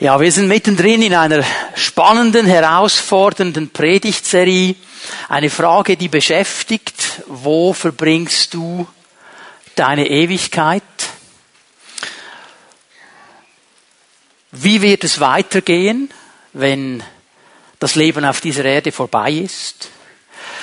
Ja, wir sind mittendrin in einer spannenden, herausfordernden Predigtserie. Eine Frage, die beschäftigt, wo verbringst du deine Ewigkeit? Wie wird es weitergehen, wenn das Leben auf dieser Erde vorbei ist?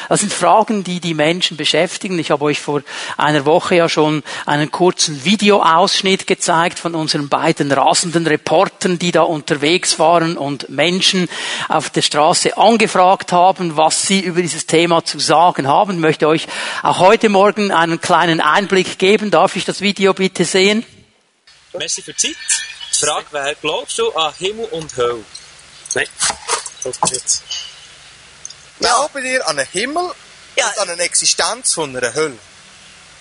Das sind Fragen, die die Menschen beschäftigen. Ich habe euch vor einer Woche ja schon einen kurzen Videoausschnitt gezeigt von unseren beiden rasenden Reportern, die da unterwegs waren und Menschen auf der Straße angefragt haben, was sie über dieses Thema zu sagen haben. Ich möchte euch auch heute Morgen einen kleinen Einblick geben. Darf ich das Video bitte sehen? Merci für die Zeit. Die Frage, wer glaubst du an Himmel und Hölle? Nein, das nicht. Glauben ihr an einen Himmel Ja. und an eine Existenz von einer Hölle?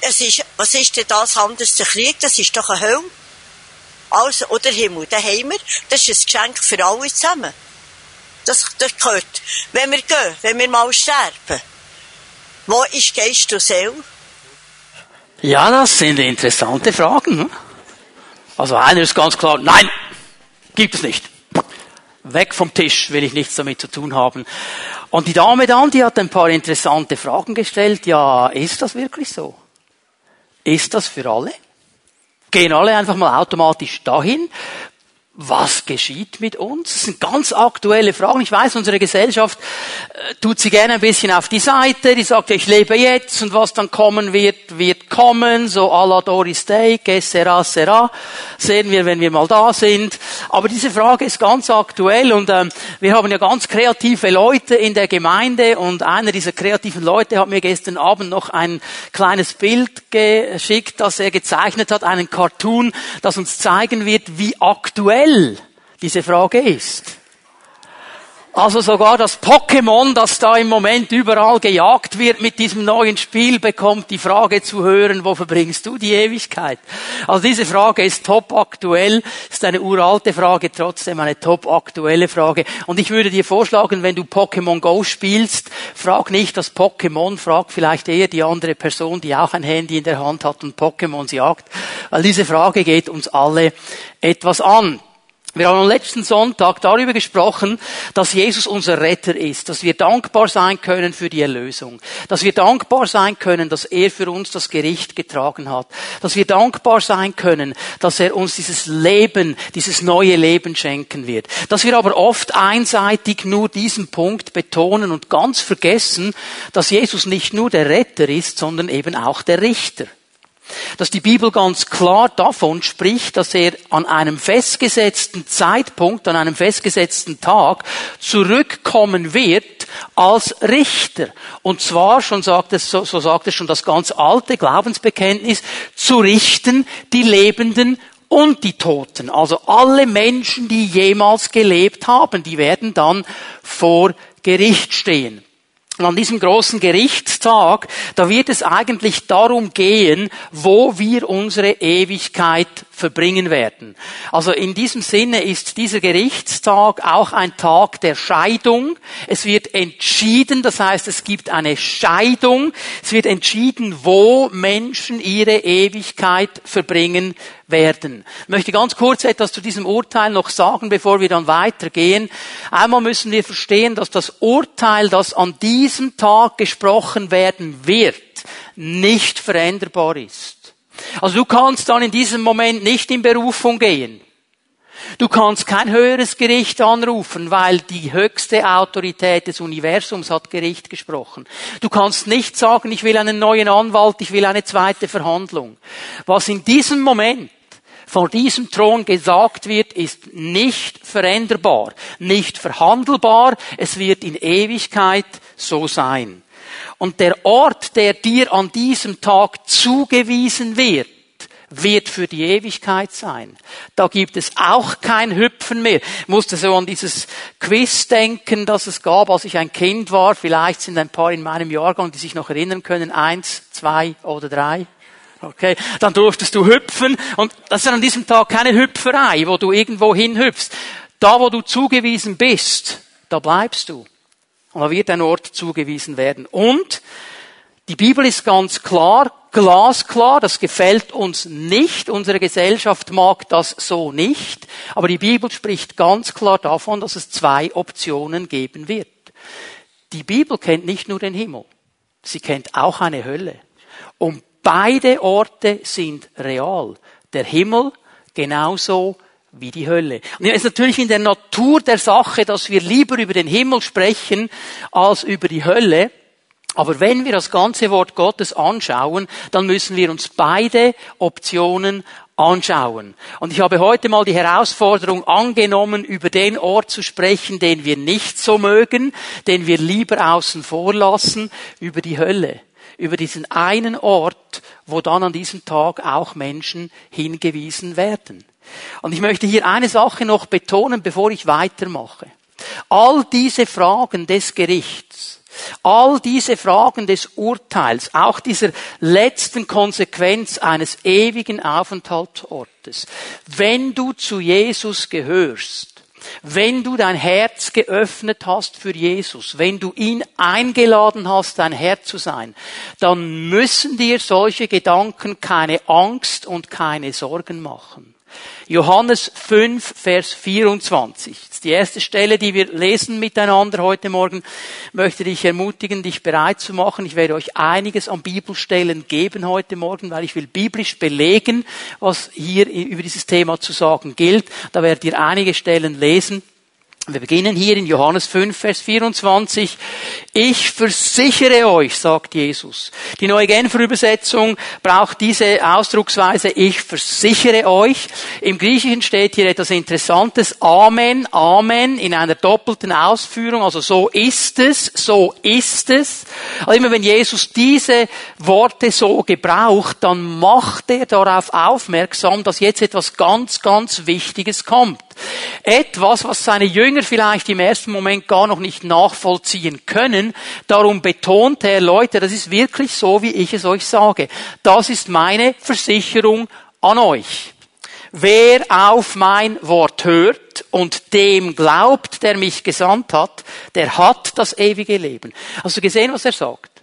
Es ist, was ist denn das anders der Krieg? Das ist doch eine Hölle. Also, oder Himmel, den haben wir. Das ist ein Geschenk für alle zusammen. Das, das gehört. Wenn wir gehen, wenn wir mal sterben, wo ist Geist und Seele? Ja, das sind interessante Fragen. ne? Also einer ist ganz klar, nein, gibt es nicht. Weg vom Tisch, will ich nichts damit zu tun haben. Und die Dame dann, die hat ein paar interessante Fragen gestellt. Ja, ist das wirklich so? Ist das für alle? Gehen alle einfach mal automatisch dahin? Was geschieht mit uns? Das sind ganz aktuelle Fragen. Ich weiß, unsere Gesellschaft äh, tut sie gerne ein bisschen auf die Seite. Die sagt, ich lebe jetzt und was dann kommen wird, wird kommen. So à la Doris Day, que sera, sera. Sehen wir, wenn wir mal da sind. Aber diese Frage ist ganz aktuell und ähm, wir haben ja ganz kreative Leute in der Gemeinde und einer dieser kreativen Leute hat mir gestern Abend noch ein kleines Bild geschickt, das er gezeichnet hat, einen Cartoon, das uns zeigen wird, wie aktuell diese Frage ist. Also sogar das Pokémon, das da im Moment überall gejagt wird mit diesem neuen Spiel, bekommt die Frage zu hören, wo verbringst du die Ewigkeit? Also diese Frage ist top aktuell, ist eine uralte Frage, trotzdem eine top aktuelle Frage. Und ich würde dir vorschlagen, wenn du Pokémon Go spielst, frag nicht das Pokémon, frag vielleicht eher die andere Person, die auch ein Handy in der Hand hat und Pokémons jagt, weil diese Frage geht uns alle etwas an. Wir haben am letzten Sonntag darüber gesprochen, dass Jesus unser Retter ist, dass wir dankbar sein können für die Erlösung, dass wir dankbar sein können, dass er für uns das Gericht getragen hat, dass wir dankbar sein können, dass er uns dieses Leben, dieses neue Leben schenken wird, dass wir aber oft einseitig nur diesen Punkt betonen und ganz vergessen, dass Jesus nicht nur der Retter ist, sondern eben auch der Richter dass die Bibel ganz klar davon spricht, dass er an einem festgesetzten Zeitpunkt, an einem festgesetzten Tag zurückkommen wird als Richter. Und zwar, schon sagt es, so, so sagt es schon das ganz alte Glaubensbekenntnis, zu richten die Lebenden und die Toten. Also alle Menschen, die jemals gelebt haben, die werden dann vor Gericht stehen. Und an diesem großen Gerichtstag, da wird es eigentlich darum gehen, wo wir unsere Ewigkeit verbringen werden. Also in diesem Sinne ist dieser Gerichtstag auch ein Tag der Scheidung. Es wird entschieden, das heißt, es gibt eine Scheidung. Es wird entschieden, wo Menschen ihre Ewigkeit verbringen werden. Ich möchte ganz kurz etwas zu diesem Urteil noch sagen, bevor wir dann weitergehen. Einmal müssen wir verstehen, dass das Urteil, das an diesem Tag gesprochen werden wird, nicht veränderbar ist. Also du kannst dann in diesem Moment nicht in Berufung gehen. Du kannst kein höheres Gericht anrufen, weil die höchste Autorität des Universums hat Gericht gesprochen. Du kannst nicht sagen, ich will einen neuen Anwalt, ich will eine zweite Verhandlung. Was in diesem Moment vor diesem Thron gesagt wird, ist nicht veränderbar, nicht verhandelbar, es wird in Ewigkeit so sein. Und der Ort, der dir an diesem Tag zugewiesen wird, wird für die Ewigkeit sein. Da gibt es auch kein Hüpfen mehr. Ich musste so an dieses Quiz denken, das es gab, als ich ein Kind war. Vielleicht sind ein paar in meinem Jahrgang, die sich noch erinnern können. Eins, zwei oder drei. Okay, dann durftest du hüpfen und das ist an diesem Tag keine Hüpferei, wo du irgendwo hinhüpfst. Da, wo du zugewiesen bist, da bleibst du. Und da wird ein Ort zugewiesen werden. Und die Bibel ist ganz klar, glasklar, das gefällt uns nicht, unsere Gesellschaft mag das so nicht, aber die Bibel spricht ganz klar davon, dass es zwei Optionen geben wird. Die Bibel kennt nicht nur den Himmel, sie kennt auch eine Hölle. Und beide Orte sind real. Der Himmel genauso wie die Hölle. Und es ist natürlich in der Natur der Sache, dass wir lieber über den Himmel sprechen als über die Hölle. Aber wenn wir das ganze Wort Gottes anschauen, dann müssen wir uns beide Optionen anschauen. Und ich habe heute mal die Herausforderung angenommen, über den Ort zu sprechen, den wir nicht so mögen, den wir lieber außen vor lassen, über die Hölle. Über diesen einen Ort, wo dann an diesem Tag auch Menschen hingewiesen werden. Und ich möchte hier eine Sache noch betonen, bevor ich weitermache. All diese Fragen des Gerichts, all diese Fragen des Urteils, auch dieser letzten Konsequenz eines ewigen Aufenthaltsortes, wenn du zu Jesus gehörst, wenn du dein Herz geöffnet hast für Jesus, wenn du ihn eingeladen hast, dein Herr zu sein, dann müssen dir solche Gedanken keine Angst und keine Sorgen machen. Johannes 5, Vers 24. Das ist die erste Stelle, die wir lesen miteinander heute Morgen. Möchte dich ermutigen, dich bereit zu machen. Ich werde euch einiges an Bibelstellen geben heute Morgen, weil ich will biblisch belegen, was hier über dieses Thema zu sagen gilt. Da werdet ihr einige Stellen lesen. Wir beginnen hier in Johannes 5, Vers 24. Ich versichere euch, sagt Jesus. Die neue Genfer Übersetzung braucht diese Ausdrucksweise, ich versichere euch. Im Griechischen steht hier etwas Interessantes. Amen, Amen in einer doppelten Ausführung. Also so ist es, so ist es. Also immer wenn Jesus diese Worte so gebraucht, dann macht er darauf aufmerksam, dass jetzt etwas ganz, ganz Wichtiges kommt. Etwas, was seine Jünger vielleicht im ersten Moment gar noch nicht nachvollziehen können. Darum betont er, Leute, das ist wirklich so, wie ich es euch sage. Das ist meine Versicherung an euch. Wer auf mein Wort hört und dem glaubt, der mich gesandt hat, der hat das ewige Leben. Hast du gesehen, was er sagt?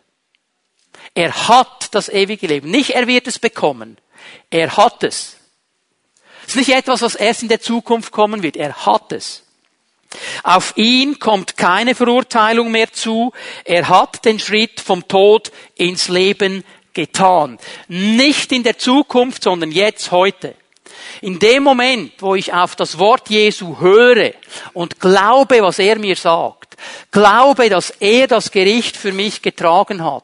Er hat das ewige Leben. Nicht er wird es bekommen. Er hat es. Es ist nicht etwas, was erst in der Zukunft kommen wird. Er hat es. Auf ihn kommt keine Verurteilung mehr zu. Er hat den Schritt vom Tod ins Leben getan. Nicht in der Zukunft, sondern jetzt, heute. In dem Moment, wo ich auf das Wort Jesu höre und glaube, was er mir sagt, glaube, dass er das Gericht für mich getragen hat,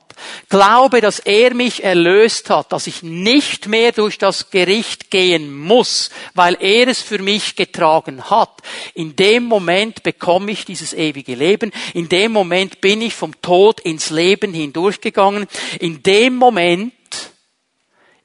glaube, dass er mich erlöst hat, dass ich nicht mehr durch das Gericht gehen muss, weil er es für mich getragen hat. In dem Moment bekomme ich dieses ewige Leben. In dem Moment bin ich vom Tod ins Leben hindurchgegangen. In dem Moment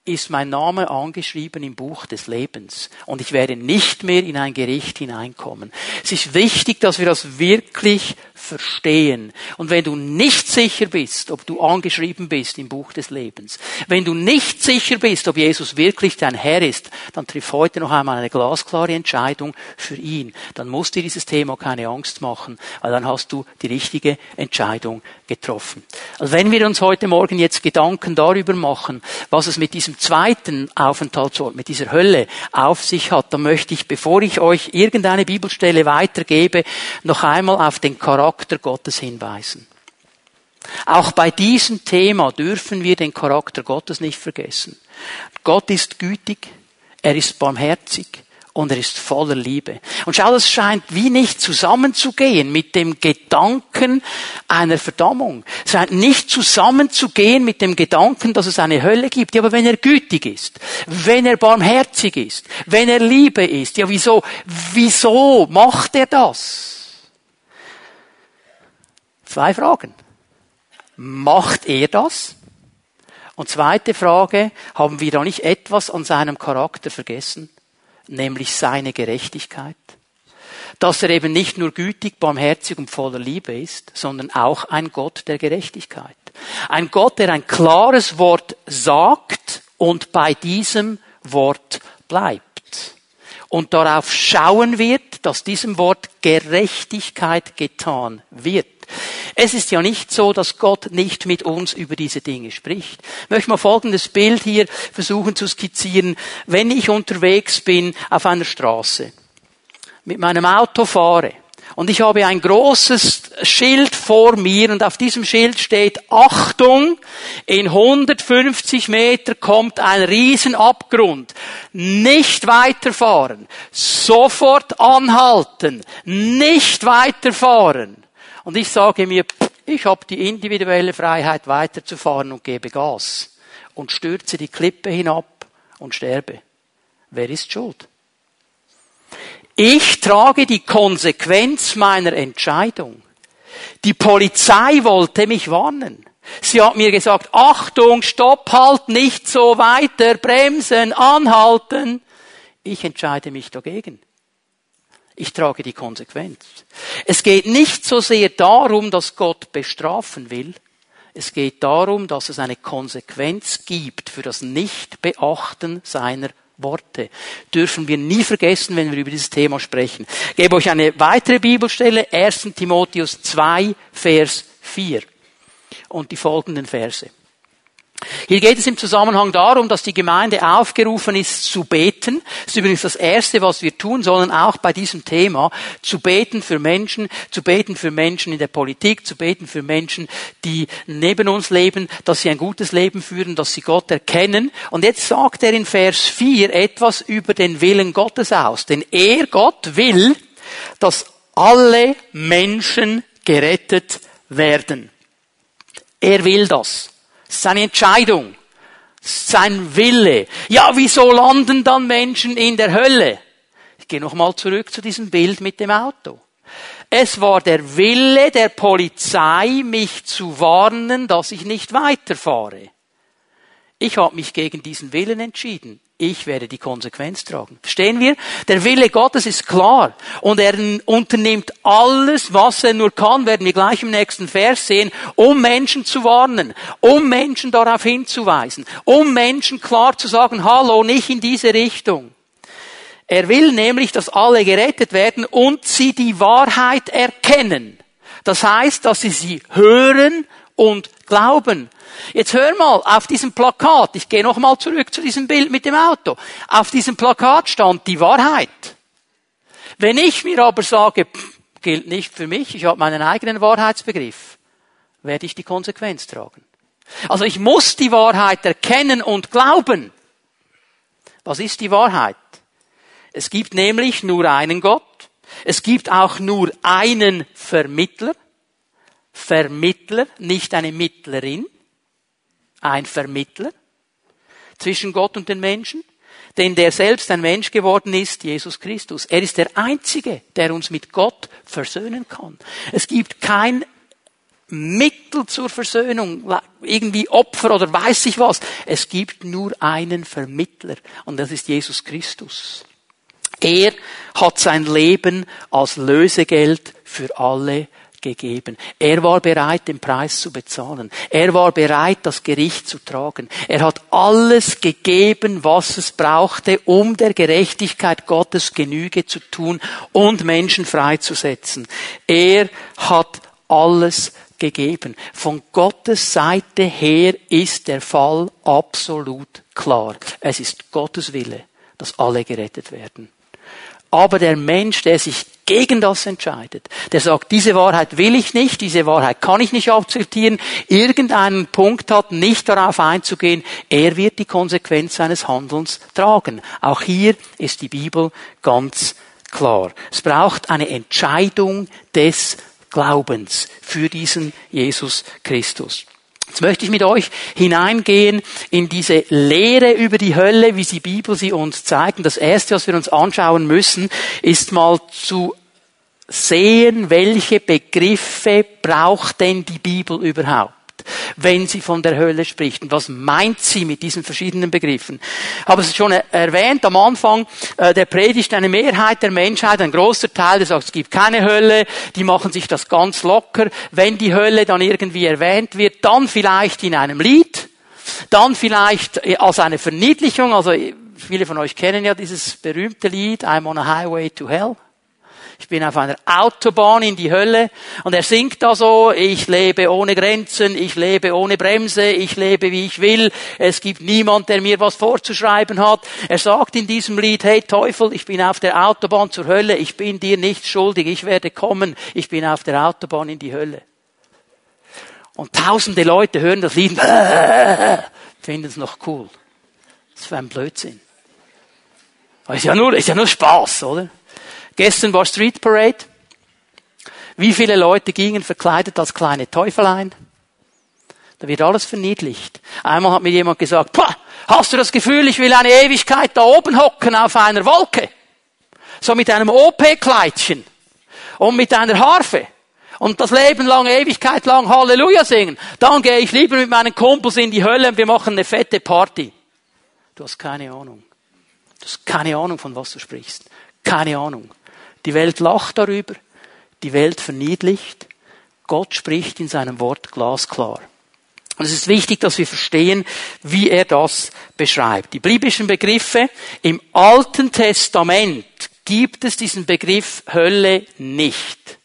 ist mein Name angeschrieben im Buch des Lebens und ich werde nicht mehr in ein Gericht hineinkommen. Es ist wichtig, dass wir das wirklich verstehen. Und wenn du nicht sicher bist, ob du angeschrieben bist im Buch des Lebens, wenn du nicht sicher bist, ob Jesus wirklich dein Herr ist, dann triff heute noch einmal eine glasklare Entscheidung für ihn. Dann musst du dieses Thema keine Angst machen, weil dann hast du die richtige Entscheidung getroffen. Also wenn wir uns heute Morgen jetzt Gedanken darüber machen, was es mit diesem zweiten Aufenthaltsort, mit dieser Hölle auf sich hat, dann möchte ich, bevor ich euch irgendeine Bibelstelle weitergebe, noch einmal auf den Charakter Charakter Gottes hinweisen. Auch bei diesem Thema dürfen wir den Charakter Gottes nicht vergessen. Gott ist gütig, er ist barmherzig und er ist voller Liebe. Und schau, das scheint wie nicht zusammenzugehen mit dem Gedanken einer Verdammung. Es scheint nicht zusammenzugehen mit dem Gedanken, dass es eine Hölle gibt. Ja, aber wenn er gütig ist, wenn er barmherzig ist, wenn er Liebe ist, ja, wieso, wieso macht er das? Zwei Fragen. Macht er das? Und zweite Frage, haben wir da nicht etwas an seinem Charakter vergessen? Nämlich seine Gerechtigkeit? Dass er eben nicht nur gütig, barmherzig und voller Liebe ist, sondern auch ein Gott der Gerechtigkeit. Ein Gott, der ein klares Wort sagt und bei diesem Wort bleibt. Und darauf schauen wird, dass diesem Wort Gerechtigkeit getan wird. Es ist ja nicht so, dass Gott nicht mit uns über diese Dinge spricht. Ich möchte mal folgendes Bild hier versuchen zu skizzieren. Wenn ich unterwegs bin auf einer Straße, mit meinem Auto fahre, und ich habe ein großes Schild vor mir und auf diesem Schild steht Achtung, in 150 Meter kommt ein Riesenabgrund. Nicht weiterfahren. Sofort anhalten. Nicht weiterfahren. Und ich sage mir, ich habe die individuelle Freiheit weiterzufahren und gebe Gas und stürze die Klippe hinab und sterbe. Wer ist schuld? Ich trage die Konsequenz meiner Entscheidung. Die Polizei wollte mich warnen. Sie hat mir gesagt, Achtung, stopp, halt nicht so weiter, bremsen, anhalten. Ich entscheide mich dagegen. Ich trage die Konsequenz. Es geht nicht so sehr darum, dass Gott bestrafen will. Es geht darum, dass es eine Konsequenz gibt für das Nichtbeachten seiner Worte dürfen wir nie vergessen, wenn wir über dieses Thema sprechen. Ich gebe euch eine weitere Bibelstelle, 1. Timotheus 2, Vers 4 und die folgenden Verse. Hier geht es im Zusammenhang darum, dass die Gemeinde aufgerufen ist zu beten. Das ist übrigens das Erste, was wir tun sollen, auch bei diesem Thema, zu beten für Menschen, zu beten für Menschen in der Politik, zu beten für Menschen, die neben uns leben, dass sie ein gutes Leben führen, dass sie Gott erkennen. Und jetzt sagt er in Vers 4 etwas über den Willen Gottes aus. Denn er, Gott, will, dass alle Menschen gerettet werden. Er will das seine Entscheidung, sein Wille. Ja, wieso landen dann Menschen in der Hölle? Ich gehe nochmal zurück zu diesem Bild mit dem Auto. Es war der Wille der Polizei, mich zu warnen, dass ich nicht weiterfahre. Ich habe mich gegen diesen Willen entschieden ich werde die Konsequenz tragen. Verstehen wir? Der Wille Gottes ist klar und er unternimmt alles, was er nur kann, werden wir gleich im nächsten Vers sehen, um Menschen zu warnen, um Menschen darauf hinzuweisen, um Menschen klar zu sagen, hallo, nicht in diese Richtung. Er will nämlich, dass alle gerettet werden und sie die Wahrheit erkennen. Das heißt, dass sie sie hören und glauben. Jetzt hör mal, auf diesem Plakat, ich gehe noch mal zurück zu diesem Bild mit dem Auto. Auf diesem Plakat stand die Wahrheit. Wenn ich mir aber sage, pff, gilt nicht für mich, ich habe meinen eigenen Wahrheitsbegriff, werde ich die Konsequenz tragen. Also ich muss die Wahrheit erkennen und glauben. Was ist die Wahrheit? Es gibt nämlich nur einen Gott. Es gibt auch nur einen Vermittler. Vermittler, nicht eine Mittlerin ein Vermittler zwischen Gott und den Menschen, denn der selbst ein Mensch geworden ist, Jesus Christus. Er ist der Einzige, der uns mit Gott versöhnen kann. Es gibt kein Mittel zur Versöhnung, irgendwie Opfer oder weiß ich was. Es gibt nur einen Vermittler und das ist Jesus Christus. Er hat sein Leben als Lösegeld für alle gegeben. Er war bereit, den Preis zu bezahlen. Er war bereit, das Gericht zu tragen. Er hat alles gegeben, was es brauchte, um der Gerechtigkeit Gottes Genüge zu tun und Menschen freizusetzen. Er hat alles gegeben. Von Gottes Seite her ist der Fall absolut klar. Es ist Gottes Wille, dass alle gerettet werden. Aber der Mensch, der sich gegen das entscheidet, der sagt, diese Wahrheit will ich nicht, diese Wahrheit kann ich nicht akzeptieren, irgendeinen Punkt hat, nicht darauf einzugehen, er wird die Konsequenz seines Handelns tragen. Auch hier ist die Bibel ganz klar. Es braucht eine Entscheidung des Glaubens für diesen Jesus Christus. Jetzt möchte ich mit euch hineingehen in diese Lehre über die Hölle, wie die Bibel sie uns zeigt. Und das erste, was wir uns anschauen müssen, ist mal zu sehen, welche Begriffe braucht denn die Bibel überhaupt? Wenn sie von der Hölle spricht. Und was meint sie mit diesen verschiedenen Begriffen? Ich habe es schon erwähnt am Anfang äh, der Predigt, eine Mehrheit der Menschheit, ein großer Teil, der sagt, es gibt keine Hölle, die machen sich das ganz locker. Wenn die Hölle dann irgendwie erwähnt wird, dann vielleicht in einem Lied, dann vielleicht als eine Verniedlichung, also viele von euch kennen ja dieses berühmte Lied, I'm on a highway to hell. Ich bin auf einer Autobahn in die Hölle. Und er singt da so, ich lebe ohne Grenzen, ich lebe ohne Bremse, ich lebe wie ich will. Es gibt niemand, der mir was vorzuschreiben hat. Er sagt in diesem Lied, hey Teufel, ich bin auf der Autobahn zur Hölle, ich bin dir nicht schuldig, ich werde kommen, ich bin auf der Autobahn in die Hölle. Und tausende Leute hören das Lied, finden es noch cool. Das war ein Blödsinn. Ist ja nur, ist ja nur Spaß, oder? Gestern war Street Parade. Wie viele Leute gingen verkleidet als kleine Teufelein? Da wird alles verniedlicht. Einmal hat mir jemand gesagt, Pah, hast du das Gefühl, ich will eine Ewigkeit da oben hocken auf einer Wolke? So mit einem OP-Kleidchen und mit einer Harfe und das Leben lang, Ewigkeit lang Halleluja singen. Dann gehe ich lieber mit meinen Kumpels in die Hölle und wir machen eine fette Party. Du hast keine Ahnung. Du hast keine Ahnung, von was du sprichst. Keine Ahnung. Die Welt lacht darüber. Die Welt verniedlicht. Gott spricht in seinem Wort glasklar. Und es ist wichtig, dass wir verstehen, wie er das beschreibt. Die biblischen Begriffe im Alten Testament gibt es diesen Begriff Hölle nicht.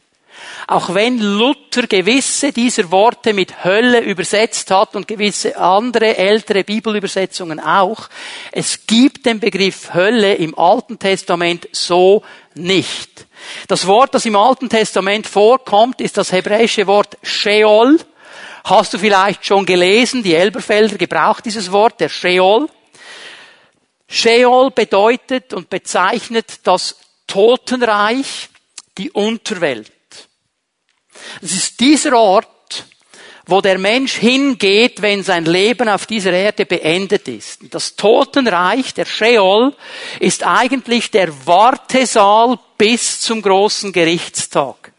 Auch wenn Luther gewisse dieser Worte mit Hölle übersetzt hat und gewisse andere ältere Bibelübersetzungen auch, es gibt den Begriff Hölle im Alten Testament so nicht. Das Wort, das im Alten Testament vorkommt, ist das hebräische Wort Sheol. Hast du vielleicht schon gelesen, die Elberfelder gebraucht dieses Wort, der Sheol. Sheol bedeutet und bezeichnet das Totenreich, die Unterwelt. Es ist dieser Ort, wo der Mensch hingeht, wenn sein Leben auf dieser Erde beendet ist. Das Totenreich, der Sheol, ist eigentlich der Wartesaal bis zum großen Gerichtstag.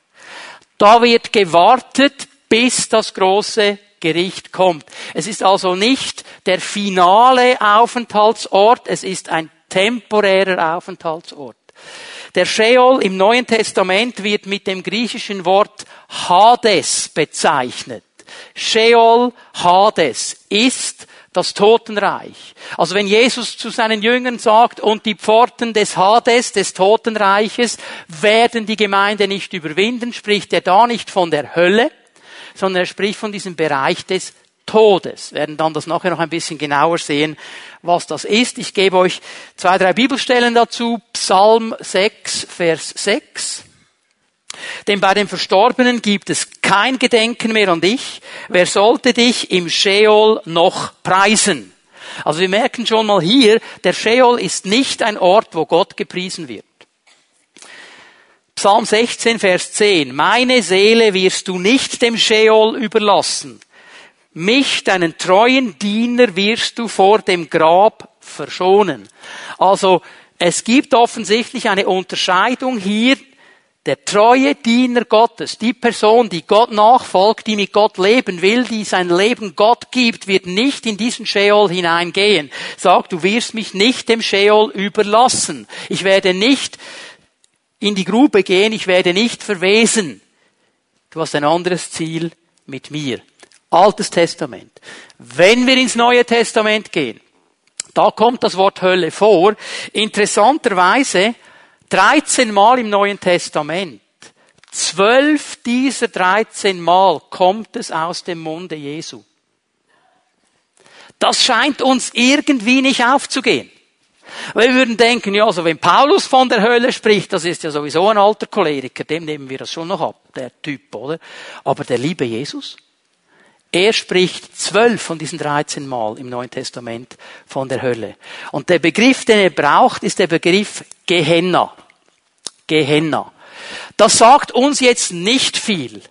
Da wird gewartet, bis das große Gericht kommt. Es ist also nicht der finale Aufenthaltsort, es ist ein temporärer Aufenthaltsort. Der Sheol im Neuen Testament wird mit dem griechischen Wort Hades bezeichnet. Sheol, Hades ist das Totenreich. Also wenn Jesus zu seinen Jüngern sagt, und die Pforten des Hades, des Totenreiches, werden die Gemeinde nicht überwinden, spricht er da nicht von der Hölle, sondern er spricht von diesem Bereich des Todes. Wir werden dann das nachher noch ein bisschen genauer sehen, was das ist. Ich gebe euch zwei, drei Bibelstellen dazu. Psalm 6, Vers 6. Denn bei den Verstorbenen gibt es kein Gedenken mehr an dich. Wer sollte dich im Sheol noch preisen? Also wir merken schon mal hier, der Sheol ist nicht ein Ort, wo Gott gepriesen wird. Psalm 16, Vers 10. Meine Seele wirst du nicht dem Sheol überlassen. Mich, deinen treuen Diener, wirst du vor dem Grab verschonen. Also es gibt offensichtlich eine Unterscheidung hier. Der treue Diener Gottes, die Person, die Gott nachfolgt, die mit Gott leben will, die sein Leben Gott gibt, wird nicht in diesen Sheol hineingehen. Sagt, du wirst mich nicht dem Sheol überlassen. Ich werde nicht in die Grube gehen, ich werde nicht verwesen. Du hast ein anderes Ziel mit mir. Altes Testament. Wenn wir ins Neue Testament gehen, da kommt das Wort Hölle vor. Interessanterweise 13 Mal im Neuen Testament. Zwölf dieser 13 Mal kommt es aus dem Munde Jesu. Das scheint uns irgendwie nicht aufzugehen. Wir würden denken, ja, also wenn Paulus von der Hölle spricht, das ist ja sowieso ein alter Choleriker, dem nehmen wir das schon noch ab, der Typ, oder? Aber der liebe Jesus, er spricht zwölf von diesen 13 Mal im Neuen Testament von der Hölle. Und der Begriff, den er braucht, ist der Begriff Gehenna. Gehenna. Das sagt uns jetzt nicht viel.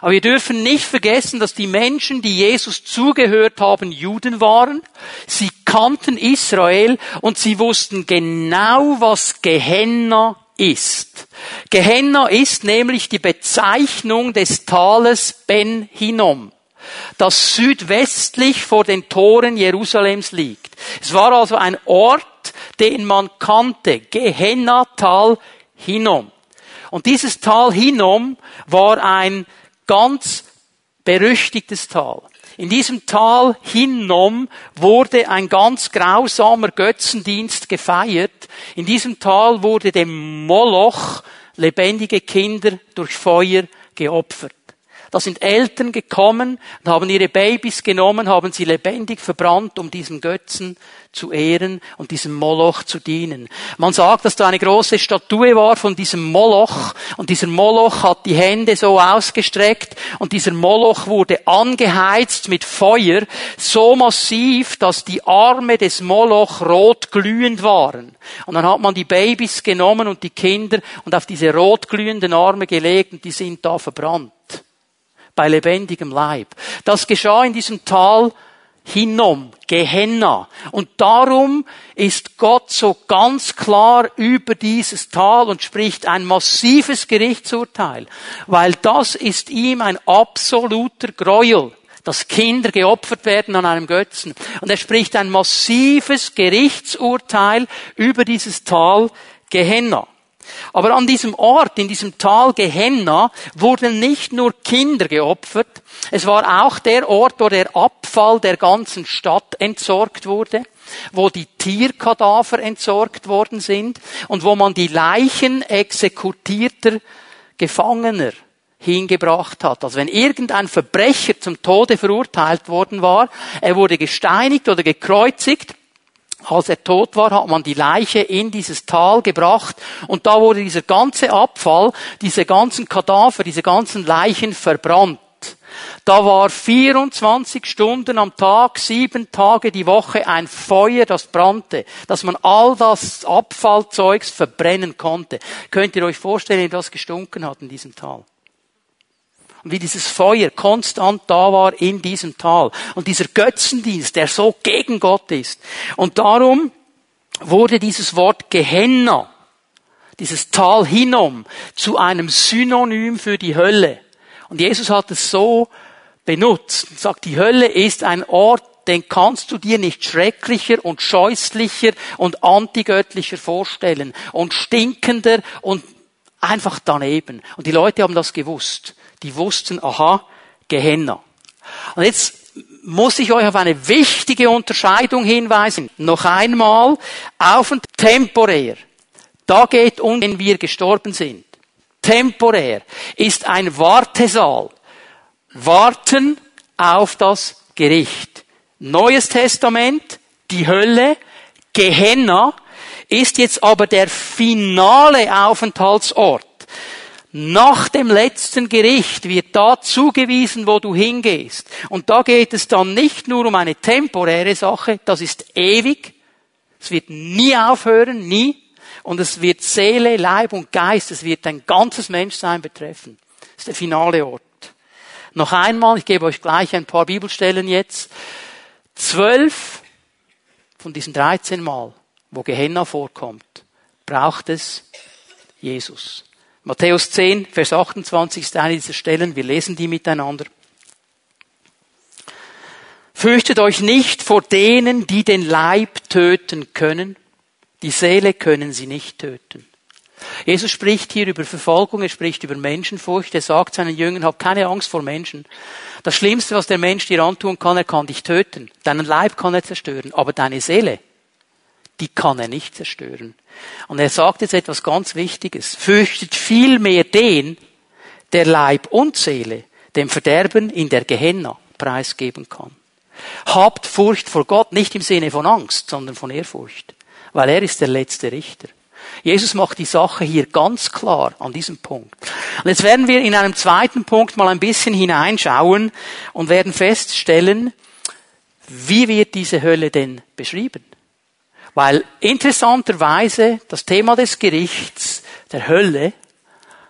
Aber wir dürfen nicht vergessen, dass die Menschen, die Jesus zugehört haben, Juden waren. Sie kannten Israel und sie wussten genau, was Gehenna ist. Gehenna ist nämlich die Bezeichnung des Tales Ben Hinnom das südwestlich vor den Toren Jerusalems liegt. Es war also ein Ort, den man kannte, Gehenna Tal Hinnom. Und dieses Tal Hinnom war ein ganz berüchtigtes Tal. In diesem Tal Hinnom wurde ein ganz grausamer Götzendienst gefeiert. In diesem Tal wurde dem Moloch lebendige Kinder durch Feuer geopfert. Da sind Eltern gekommen und haben ihre Babys genommen, haben sie lebendig verbrannt, um diesen Götzen zu ehren und diesem Moloch zu dienen. Man sagt, dass da eine große Statue war von diesem Moloch und dieser Moloch hat die Hände so ausgestreckt und dieser Moloch wurde angeheizt mit Feuer so massiv, dass die Arme des Moloch rot glühend waren. Und dann hat man die Babys genommen und die Kinder und auf diese rot glühenden Arme gelegt und die sind da verbrannt bei lebendigem Leib. Das geschah in diesem Tal Hinnom, Gehenna. Und darum ist Gott so ganz klar über dieses Tal und spricht ein massives Gerichtsurteil, weil das ist ihm ein absoluter Gräuel dass Kinder geopfert werden an einem Götzen. Und er spricht ein massives Gerichtsurteil über dieses Tal Gehenna. Aber an diesem Ort, in diesem Tal Gehenna, wurden nicht nur Kinder geopfert, es war auch der Ort, wo der Abfall der ganzen Stadt entsorgt wurde, wo die Tierkadaver entsorgt worden sind und wo man die Leichen exekutierter Gefangener hingebracht hat. Also wenn irgendein Verbrecher zum Tode verurteilt worden war, er wurde gesteinigt oder gekreuzigt, als er tot war, hat man die Leiche in dieses Tal gebracht und da wurde dieser ganze Abfall, diese ganzen Kadaver, diese ganzen Leichen verbrannt. Da war 24 Stunden am Tag, sieben Tage die Woche ein Feuer, das brannte, dass man all das Abfallzeugs verbrennen konnte. Könnt ihr euch vorstellen, wie das gestunken hat in diesem Tal? Und wie dieses Feuer konstant da war in diesem Tal. Und dieser Götzendienst, der so gegen Gott ist. Und darum wurde dieses Wort Gehenna, dieses Tal Hinnom, zu einem Synonym für die Hölle. Und Jesus hat es so benutzt und sagt, die Hölle ist ein Ort, den kannst du dir nicht schrecklicher und scheußlicher und antigöttlicher vorstellen und stinkender und einfach daneben. Und die Leute haben das gewusst die wussten, aha, Gehenna. Und jetzt muss ich euch auf eine wichtige Unterscheidung hinweisen. Noch einmal, auf und temporär. Da geht um, wenn wir gestorben sind. Temporär ist ein Wartesaal. Warten auf das Gericht. Neues Testament, die Hölle, Gehenna, ist jetzt aber der finale Aufenthaltsort. Nach dem letzten Gericht wird da zugewiesen, wo du hingehst. Und da geht es dann nicht nur um eine temporäre Sache, das ist ewig. Es wird nie aufhören, nie. Und es wird Seele, Leib und Geist, es wird dein ganzes Menschsein betreffen. Das ist der finale Ort. Noch einmal, ich gebe euch gleich ein paar Bibelstellen jetzt. Zwölf von diesen 13 Mal, wo Gehenna vorkommt, braucht es Jesus. Matthäus 10, Vers 28 ist eine dieser Stellen. Wir lesen die miteinander. Fürchtet euch nicht vor denen, die den Leib töten können. Die Seele können sie nicht töten. Jesus spricht hier über Verfolgung, er spricht über Menschenfurcht, er sagt seinen Jüngern, hab keine Angst vor Menschen. Das Schlimmste, was der Mensch dir antun kann, er kann dich töten. Deinen Leib kann er zerstören, aber deine Seele, die kann er nicht zerstören. Und er sagt jetzt etwas ganz Wichtiges. Fürchtet vielmehr den, der Leib und Seele dem Verderben in der Gehenna preisgeben kann. Habt Furcht vor Gott, nicht im Sinne von Angst, sondern von Ehrfurcht, weil er ist der letzte Richter. Jesus macht die Sache hier ganz klar an diesem Punkt. Und jetzt werden wir in einem zweiten Punkt mal ein bisschen hineinschauen und werden feststellen, wie wird diese Hölle denn beschrieben? Weil interessanterweise das Thema des Gerichts, der Hölle,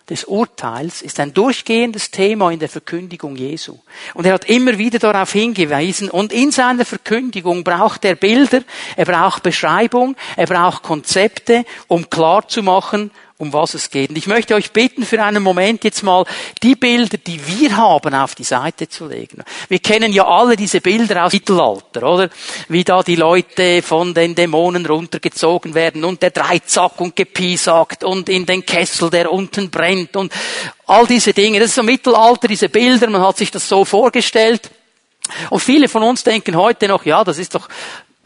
des Urteils ist ein durchgehendes Thema in der Verkündigung Jesu. Und er hat immer wieder darauf hingewiesen und in seiner Verkündigung braucht er Bilder, er braucht Beschreibung, er braucht Konzepte, um klar zu machen, um was es geht. Und ich möchte euch bitten, für einen Moment jetzt mal die Bilder, die wir haben, auf die Seite zu legen. Wir kennen ja alle diese Bilder aus Mittelalter, oder? Wie da die Leute von den Dämonen runtergezogen werden und der Dreizack und gepiesackt und in den Kessel, der unten brennt und all diese Dinge. Das ist so Mittelalter, diese Bilder, man hat sich das so vorgestellt. Und viele von uns denken heute noch, ja, das ist doch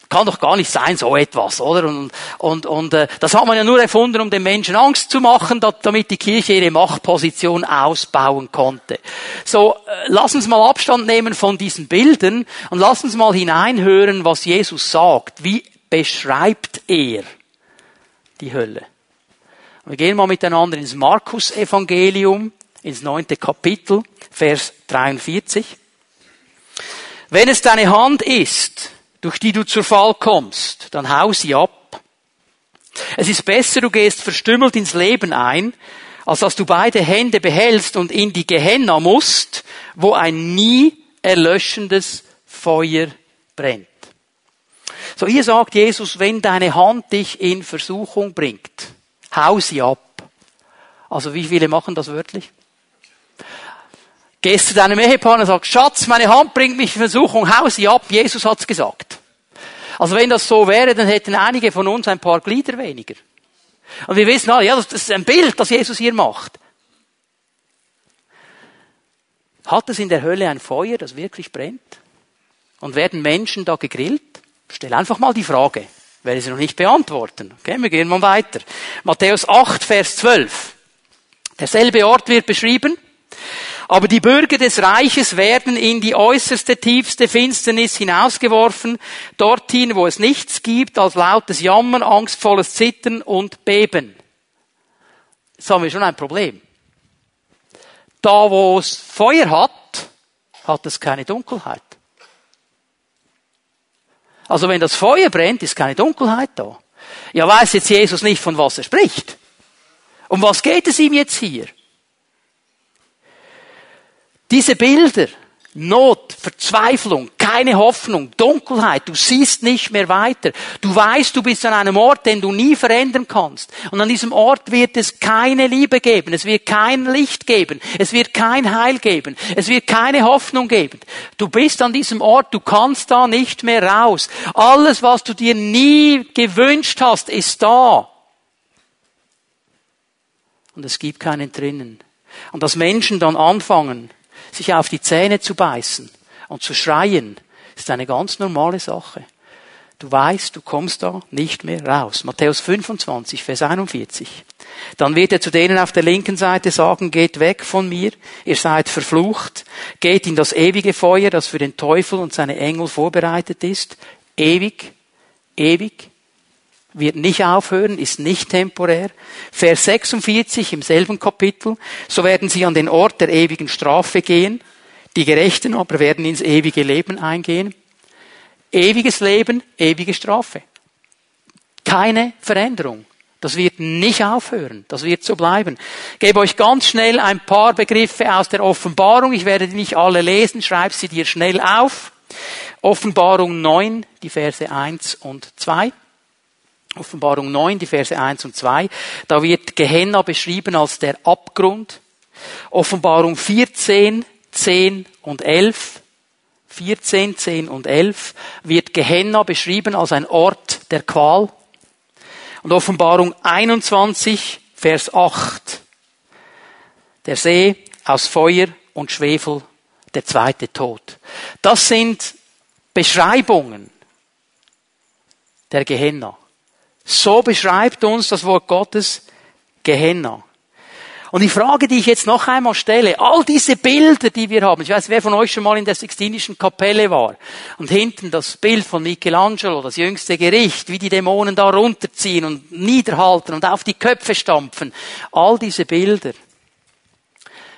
kann doch gar nicht sein, so etwas, oder? Und, und, und äh, das hat man ja nur erfunden, um den Menschen Angst zu machen, damit die Kirche ihre Machtposition ausbauen konnte. So, äh, lass uns mal Abstand nehmen von diesen Bildern und lass uns mal hineinhören, was Jesus sagt. Wie beschreibt er die Hölle? Wir gehen mal miteinander ins Markus-Evangelium, ins neunte Kapitel, Vers 43. Wenn es deine Hand ist, durch die du zur Fall kommst, dann hau sie ab. Es ist besser, du gehst verstümmelt ins Leben ein, als dass du beide Hände behältst und in die Gehenna musst, wo ein nie erlöschendes Feuer brennt. So hier sagt Jesus, wenn deine Hand dich in Versuchung bringt, hau sie ab. Also wie viele machen das wörtlich? Gehst zu deinem Ehepartner und sagst, Schatz, meine Hand bringt mich in Versuchung, hau sie ab. Jesus hat's gesagt. Also wenn das so wäre, dann hätten einige von uns ein paar Glieder weniger. Und wir wissen alle, ja, das ist ein Bild, das Jesus hier macht. Hat es in der Hölle ein Feuer, das wirklich brennt? Und werden Menschen da gegrillt? Stell einfach mal die Frage. Werde sie noch nicht beantworten. Okay, wir gehen mal weiter. Matthäus 8, Vers 12. Derselbe Ort wird beschrieben. Aber die Bürger des Reiches werden in die äußerste, tiefste Finsternis hinausgeworfen, dorthin, wo es nichts gibt als lautes Jammern, angstvolles Zittern und Beben. Jetzt haben wir schon ein Problem. Da, wo es Feuer hat, hat es keine Dunkelheit. Also wenn das Feuer brennt, ist keine Dunkelheit da. Ja, weiß jetzt Jesus nicht, von was er spricht. Um was geht es ihm jetzt hier? Diese Bilder, Not, Verzweiflung, keine Hoffnung, Dunkelheit, du siehst nicht mehr weiter. Du weißt, du bist an einem Ort, den du nie verändern kannst. Und an diesem Ort wird es keine Liebe geben, es wird kein Licht geben, es wird kein Heil geben, es wird keine Hoffnung geben. Du bist an diesem Ort, du kannst da nicht mehr raus. Alles, was du dir nie gewünscht hast, ist da. Und es gibt keinen drinnen. Und dass Menschen dann anfangen, sich auf die Zähne zu beißen und zu schreien, ist eine ganz normale Sache. Du weißt, du kommst da nicht mehr raus. Matthäus 25, Vers 41. Dann wird er zu denen auf der linken Seite sagen, geht weg von mir, ihr seid verflucht, geht in das ewige Feuer, das für den Teufel und seine Engel vorbereitet ist. Ewig, ewig, wird nicht aufhören, ist nicht temporär. Vers 46 im selben Kapitel, so werden sie an den Ort der ewigen Strafe gehen, die Gerechten aber werden ins ewige Leben eingehen. Ewiges Leben, ewige Strafe. Keine Veränderung. Das wird nicht aufhören. Das wird so bleiben. Ich gebe euch ganz schnell ein paar Begriffe aus der Offenbarung. Ich werde die nicht alle lesen. Schreib sie dir schnell auf. Offenbarung 9, die Verse 1 und 2. Offenbarung 9, die Verse 1 und 2. Da wird Gehenna beschrieben als der Abgrund. Offenbarung 14, 10 und 11. 14, 10 und 11 wird Gehenna beschrieben als ein Ort der Qual. Und Offenbarung 21, Vers 8. Der See aus Feuer und Schwefel, der zweite Tod. Das sind Beschreibungen der Gehenna. So beschreibt uns das Wort Gottes Gehenna. Und die Frage, die ich jetzt noch einmal stelle, all diese Bilder, die wir haben, ich weiß, wer von euch schon mal in der Sixtinischen Kapelle war, und hinten das Bild von Michelangelo, das jüngste Gericht, wie die Dämonen da runterziehen und niederhalten und auf die Köpfe stampfen, all diese Bilder,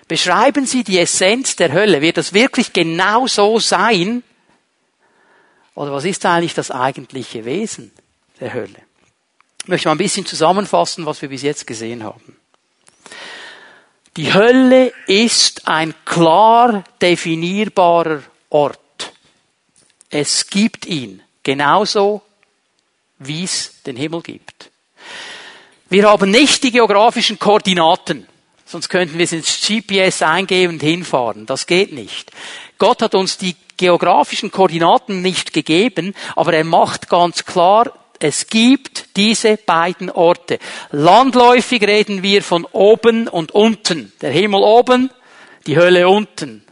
beschreiben sie die Essenz der Hölle. Wird das wirklich genau so sein? Oder was ist eigentlich das eigentliche Wesen der Hölle? Ich möchte mal ein bisschen zusammenfassen, was wir bis jetzt gesehen haben. Die Hölle ist ein klar definierbarer Ort. Es gibt ihn genauso, wie es den Himmel gibt. Wir haben nicht die geografischen Koordinaten, sonst könnten wir es ins GPS eingeben und hinfahren. Das geht nicht. Gott hat uns die geografischen Koordinaten nicht gegeben, aber er macht ganz klar, es gibt diese beiden Orte. Landläufig reden wir von oben und unten. Der Himmel oben, die Hölle unten.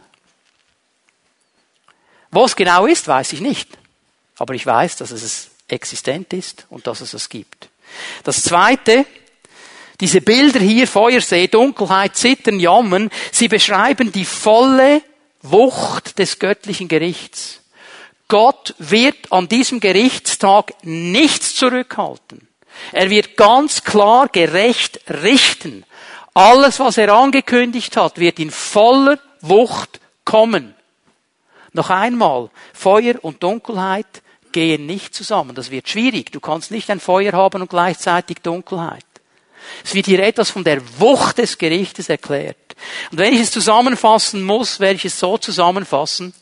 Wo es genau ist, weiß ich nicht. Aber ich weiß, dass es existent ist und dass es es gibt. Das zweite, diese Bilder hier, Feuersee, Dunkelheit, Zittern, Jammern, sie beschreiben die volle Wucht des göttlichen Gerichts. Gott wird an diesem Gerichtstag nichts zurückhalten. Er wird ganz klar gerecht richten. Alles, was er angekündigt hat, wird in voller Wucht kommen. Noch einmal, Feuer und Dunkelheit gehen nicht zusammen. Das wird schwierig. Du kannst nicht ein Feuer haben und gleichzeitig Dunkelheit. Es wird hier etwas von der Wucht des Gerichtes erklärt. Und wenn ich es zusammenfassen muss, werde ich es so zusammenfassen.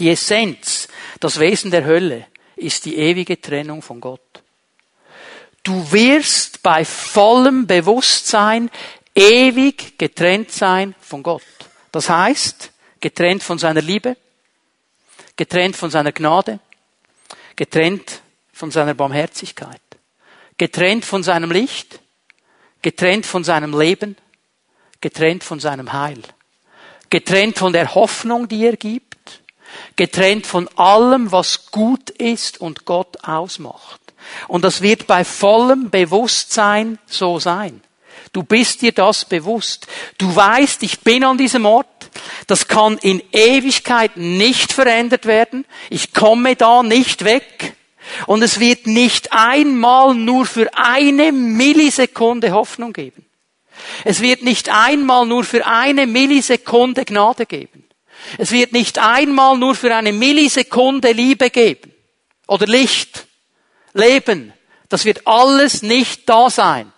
Die Essenz, das Wesen der Hölle ist die ewige Trennung von Gott. Du wirst bei vollem Bewusstsein ewig getrennt sein von Gott. Das heißt, getrennt von seiner Liebe, getrennt von seiner Gnade, getrennt von seiner Barmherzigkeit, getrennt von seinem Licht, getrennt von seinem Leben, getrennt von seinem Heil, getrennt von der Hoffnung, die er gibt, getrennt von allem, was gut ist und Gott ausmacht. Und das wird bei vollem Bewusstsein so sein. Du bist dir das bewusst. Du weißt, ich bin an diesem Ort. Das kann in Ewigkeit nicht verändert werden. Ich komme da nicht weg. Und es wird nicht einmal nur für eine Millisekunde Hoffnung geben. Es wird nicht einmal nur für eine Millisekunde Gnade geben. Es wird nicht einmal nur für eine Millisekunde Liebe geben. Oder Licht. Leben. Das wird alles nicht da sein.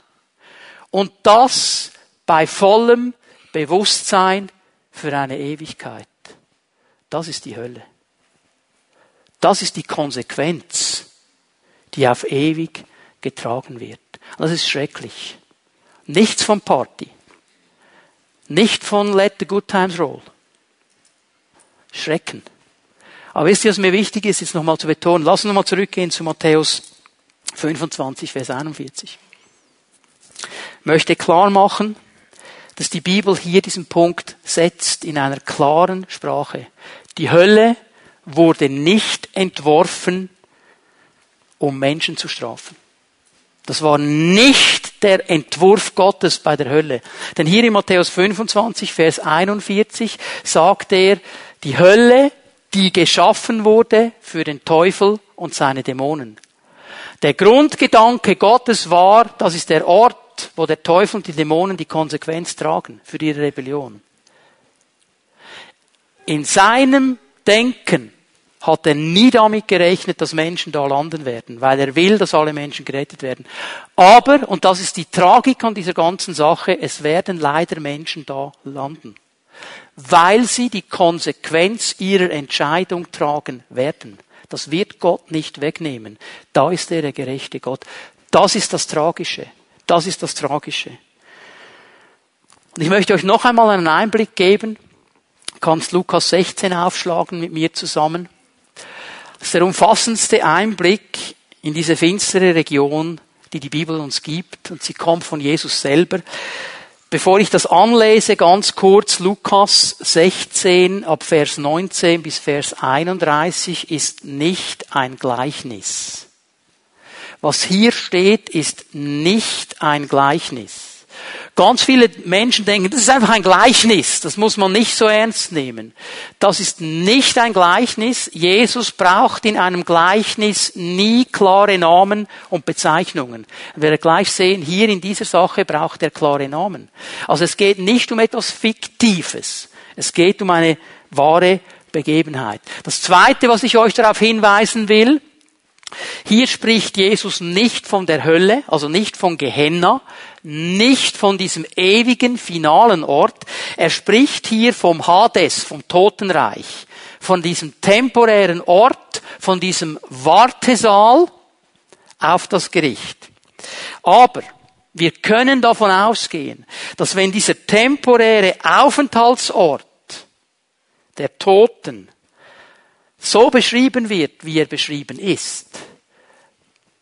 Und das bei vollem Bewusstsein für eine Ewigkeit. Das ist die Hölle. Das ist die Konsequenz, die auf ewig getragen wird. Das ist schrecklich. Nichts von Party. Nicht von Let the Good Times Roll. Schrecken. Aber wisst ihr, was mir wichtig ist, jetzt nochmal zu betonen? Lass uns nochmal zurückgehen zu Matthäus 25, Vers 41. Ich möchte klar machen, dass die Bibel hier diesen Punkt setzt in einer klaren Sprache. Die Hölle wurde nicht entworfen, um Menschen zu strafen. Das war nicht der Entwurf Gottes bei der Hölle. Denn hier in Matthäus 25, Vers 41 sagt er, die Hölle, die geschaffen wurde für den Teufel und seine Dämonen. Der Grundgedanke Gottes war, das ist der Ort, wo der Teufel und die Dämonen die Konsequenz tragen für ihre Rebellion. In seinem Denken hat er nie damit gerechnet, dass Menschen da landen werden, weil er will, dass alle Menschen gerettet werden. Aber, und das ist die Tragik an dieser ganzen Sache, es werden leider Menschen da landen, weil sie die Konsequenz ihrer Entscheidung tragen werden. Das wird Gott nicht wegnehmen. Da ist er der gerechte Gott. Das ist das Tragische. Das ist das Tragische. Und ich möchte euch noch einmal einen Einblick geben. Du kannst Lukas 16 aufschlagen mit mir zusammen. Das ist der umfassendste Einblick in diese finstere Region, die die Bibel uns gibt. Und sie kommt von Jesus selber. Bevor ich das anlese, ganz kurz, Lukas 16 ab Vers 19 bis Vers 31 ist nicht ein Gleichnis. Was hier steht, ist nicht ein Gleichnis. Ganz viele Menschen denken, das ist einfach ein Gleichnis, das muss man nicht so ernst nehmen. Das ist nicht ein Gleichnis. Jesus braucht in einem Gleichnis nie klare Namen und Bezeichnungen. Wir werden gleich sehen, hier in dieser Sache braucht er klare Namen. Also es geht nicht um etwas Fiktives. Es geht um eine wahre Begebenheit. Das Zweite, was ich euch darauf hinweisen will, hier spricht Jesus nicht von der Hölle, also nicht von Gehenna, nicht von diesem ewigen finalen Ort. Er spricht hier vom Hades, vom Totenreich, von diesem temporären Ort, von diesem Wartesaal auf das Gericht. Aber wir können davon ausgehen, dass wenn dieser temporäre Aufenthaltsort der Toten so beschrieben wird, wie er beschrieben ist,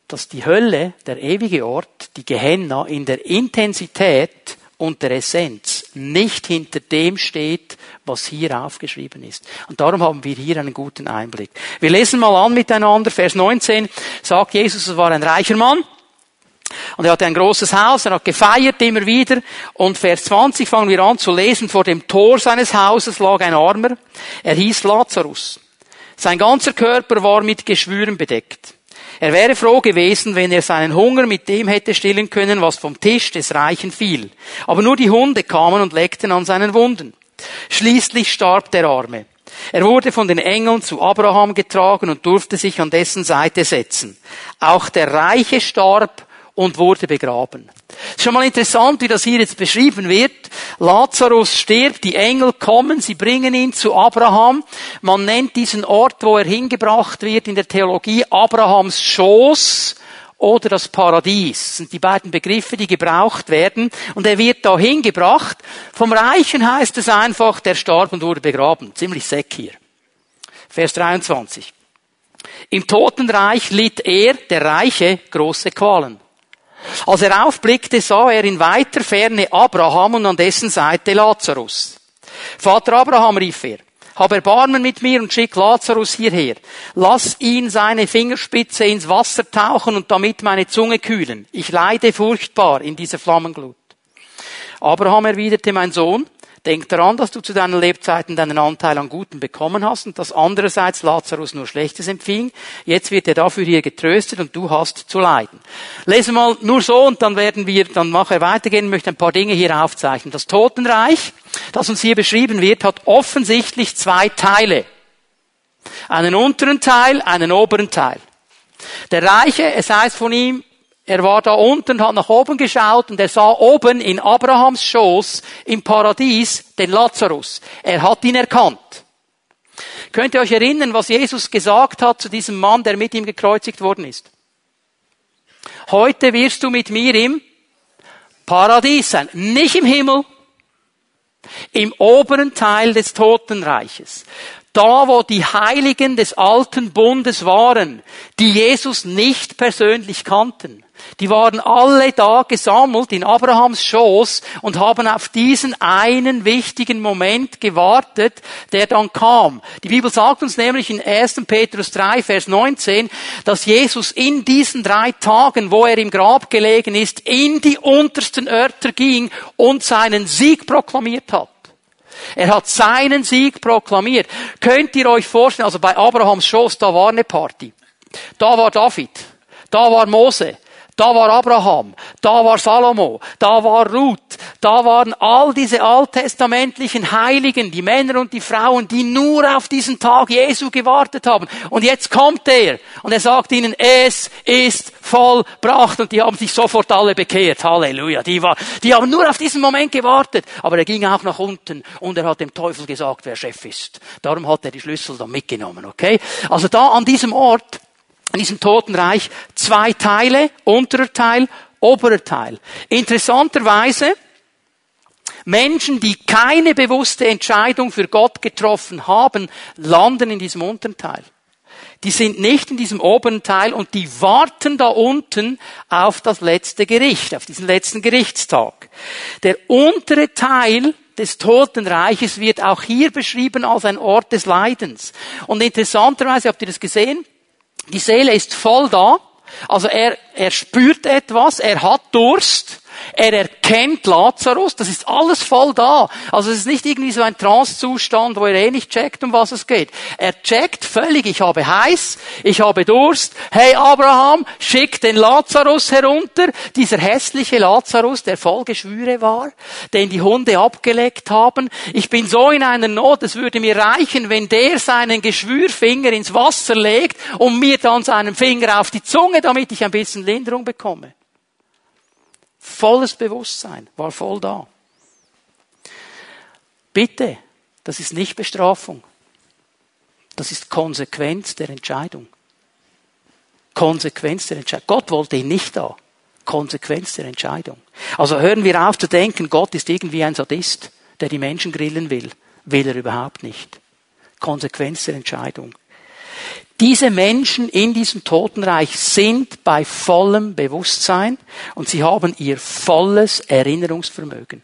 dass die Hölle, der ewige Ort, die Gehenna, in der Intensität und der Essenz nicht hinter dem steht, was hier aufgeschrieben ist. Und darum haben wir hier einen guten Einblick. Wir lesen mal an miteinander. Vers 19 sagt Jesus, es war ein reicher Mann. Und er hatte ein großes Haus, er hat gefeiert immer wieder. Und Vers 20 fangen wir an zu lesen. Vor dem Tor seines Hauses lag ein Armer. Er hieß Lazarus. Sein ganzer Körper war mit Geschwüren bedeckt. Er wäre froh gewesen, wenn er seinen Hunger mit dem hätte stillen können, was vom Tisch des Reichen fiel. Aber nur die Hunde kamen und leckten an seinen Wunden. Schließlich starb der Arme. Er wurde von den Engeln zu Abraham getragen und durfte sich an dessen Seite setzen. Auch der Reiche starb und wurde begraben. ist schon mal interessant, wie das hier jetzt beschrieben wird. Lazarus stirbt, die Engel kommen, sie bringen ihn zu Abraham. Man nennt diesen Ort, wo er hingebracht wird in der Theologie Abrahams Schoß oder das Paradies. Das sind die beiden Begriffe, die gebraucht werden. Und er wird da hingebracht. Vom Reichen heißt es einfach, der starb und wurde begraben. Ziemlich seck hier. Vers 23. Im Totenreich litt er, der Reiche, große Qualen. Als er aufblickte, sah er in weiter Ferne Abraham und an dessen Seite Lazarus. Vater Abraham rief er, hab Erbarmen mit mir und schick Lazarus hierher. Lass ihn seine Fingerspitze ins Wasser tauchen und damit meine Zunge kühlen. Ich leide furchtbar in dieser Flammenglut. Abraham erwiderte, mein Sohn, Denk daran, dass du zu deinen Lebzeiten deinen Anteil an Guten bekommen hast und dass andererseits Lazarus nur Schlechtes empfing. Jetzt wird er dafür hier getröstet und du hast zu leiden. Lesen mal nur so und dann werden wir, dann nachher weitergehen, ich möchte ein paar Dinge hier aufzeichnen. Das Totenreich, das uns hier beschrieben wird, hat offensichtlich zwei Teile. Einen unteren Teil, einen oberen Teil. Der Reiche, es heißt von ihm, er war da unten, hat nach oben geschaut und er sah oben in Abrahams Schoß im Paradies den Lazarus. Er hat ihn erkannt. Könnt ihr euch erinnern, was Jesus gesagt hat zu diesem Mann, der mit ihm gekreuzigt worden ist? Heute wirst du mit mir im Paradies sein. Nicht im Himmel, im oberen Teil des Totenreiches da wo die Heiligen des alten Bundes waren, die Jesus nicht persönlich kannten. Die waren alle da gesammelt in Abrahams Schoß und haben auf diesen einen wichtigen Moment gewartet, der dann kam. Die Bibel sagt uns nämlich in 1. Petrus 3, Vers 19, dass Jesus in diesen drei Tagen, wo er im Grab gelegen ist, in die untersten Örter ging und seinen Sieg proklamiert hat. Er hat seinen Sieg proklamiert. Könnt ihr euch vorstellen, also bei Abrahams Schoß, da war eine Party. Da war David. Da war Mose. Da war Abraham, da war Salomo, da war Ruth, da waren all diese alttestamentlichen Heiligen, die Männer und die Frauen, die nur auf diesen Tag Jesu gewartet haben. Und jetzt kommt er und er sagt ihnen, es ist vollbracht. Und die haben sich sofort alle bekehrt. Halleluja. Die, war, die haben nur auf diesen Moment gewartet. Aber er ging auch nach unten und er hat dem Teufel gesagt, wer Chef ist. Darum hat er die Schlüssel dann mitgenommen. Okay? Also da an diesem Ort in diesem Totenreich zwei Teile, unterer Teil, oberer Teil. Interessanterweise, Menschen, die keine bewusste Entscheidung für Gott getroffen haben, landen in diesem unteren Teil. Die sind nicht in diesem oberen Teil und die warten da unten auf das letzte Gericht, auf diesen letzten Gerichtstag. Der untere Teil des Totenreiches wird auch hier beschrieben als ein Ort des Leidens. Und interessanterweise, habt ihr das gesehen? Die Seele ist voll da. Also er, er spürt etwas, er hat Durst, er erkennt Lazarus, das ist alles voll da. Also es ist nicht irgendwie so ein Trancezustand, wo er eh nicht checkt, um was es geht. Er checkt völlig, ich habe heiß, ich habe Durst. Hey Abraham, schick den Lazarus herunter. Dieser hässliche Lazarus, der voll Geschwüre war, den die Hunde abgeleckt haben. Ich bin so in einer Not, es würde mir reichen, wenn der seinen Geschwürfinger ins Wasser legt und mir dann seinen Finger auf die Zunge, damit ich ein bisschen Linderung bekomme. Volles Bewusstsein, war voll da. Bitte, das ist nicht Bestrafung. Das ist Konsequenz der Entscheidung. Konsequenz der Entscheidung. Gott wollte ihn nicht da. Konsequenz der Entscheidung. Also hören wir auf zu denken, Gott ist irgendwie ein Sadist, der die Menschen grillen will. Will er überhaupt nicht. Konsequenz der Entscheidung. Diese Menschen in diesem Totenreich sind bei vollem Bewusstsein und sie haben ihr volles Erinnerungsvermögen.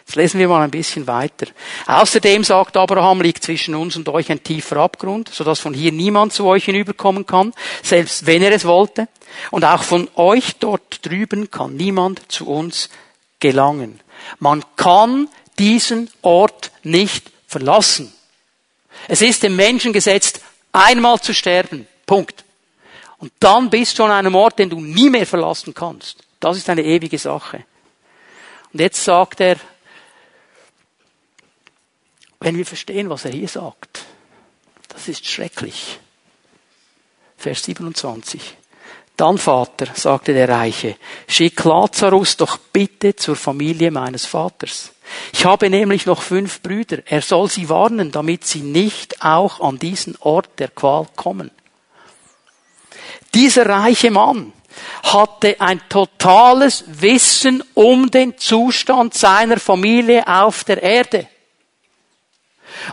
Jetzt lesen wir mal ein bisschen weiter. Außerdem sagt Abraham, liegt zwischen uns und euch ein tiefer Abgrund, sodass von hier niemand zu euch hinüberkommen kann, selbst wenn er es wollte. Und auch von euch dort drüben kann niemand zu uns gelangen. Man kann diesen Ort nicht verlassen. Es ist dem Menschen gesetzt, einmal zu sterben. Punkt. Und dann bist du an einem Ort, den du nie mehr verlassen kannst. Das ist eine ewige Sache. Und jetzt sagt er, wenn wir verstehen, was er hier sagt, das ist schrecklich. Vers 27. Dann, Vater, sagte der Reiche, schick Lazarus doch bitte zur Familie meines Vaters. Ich habe nämlich noch fünf Brüder. Er soll sie warnen, damit sie nicht auch an diesen Ort der Qual kommen. Dieser reiche Mann hatte ein totales Wissen um den Zustand seiner Familie auf der Erde.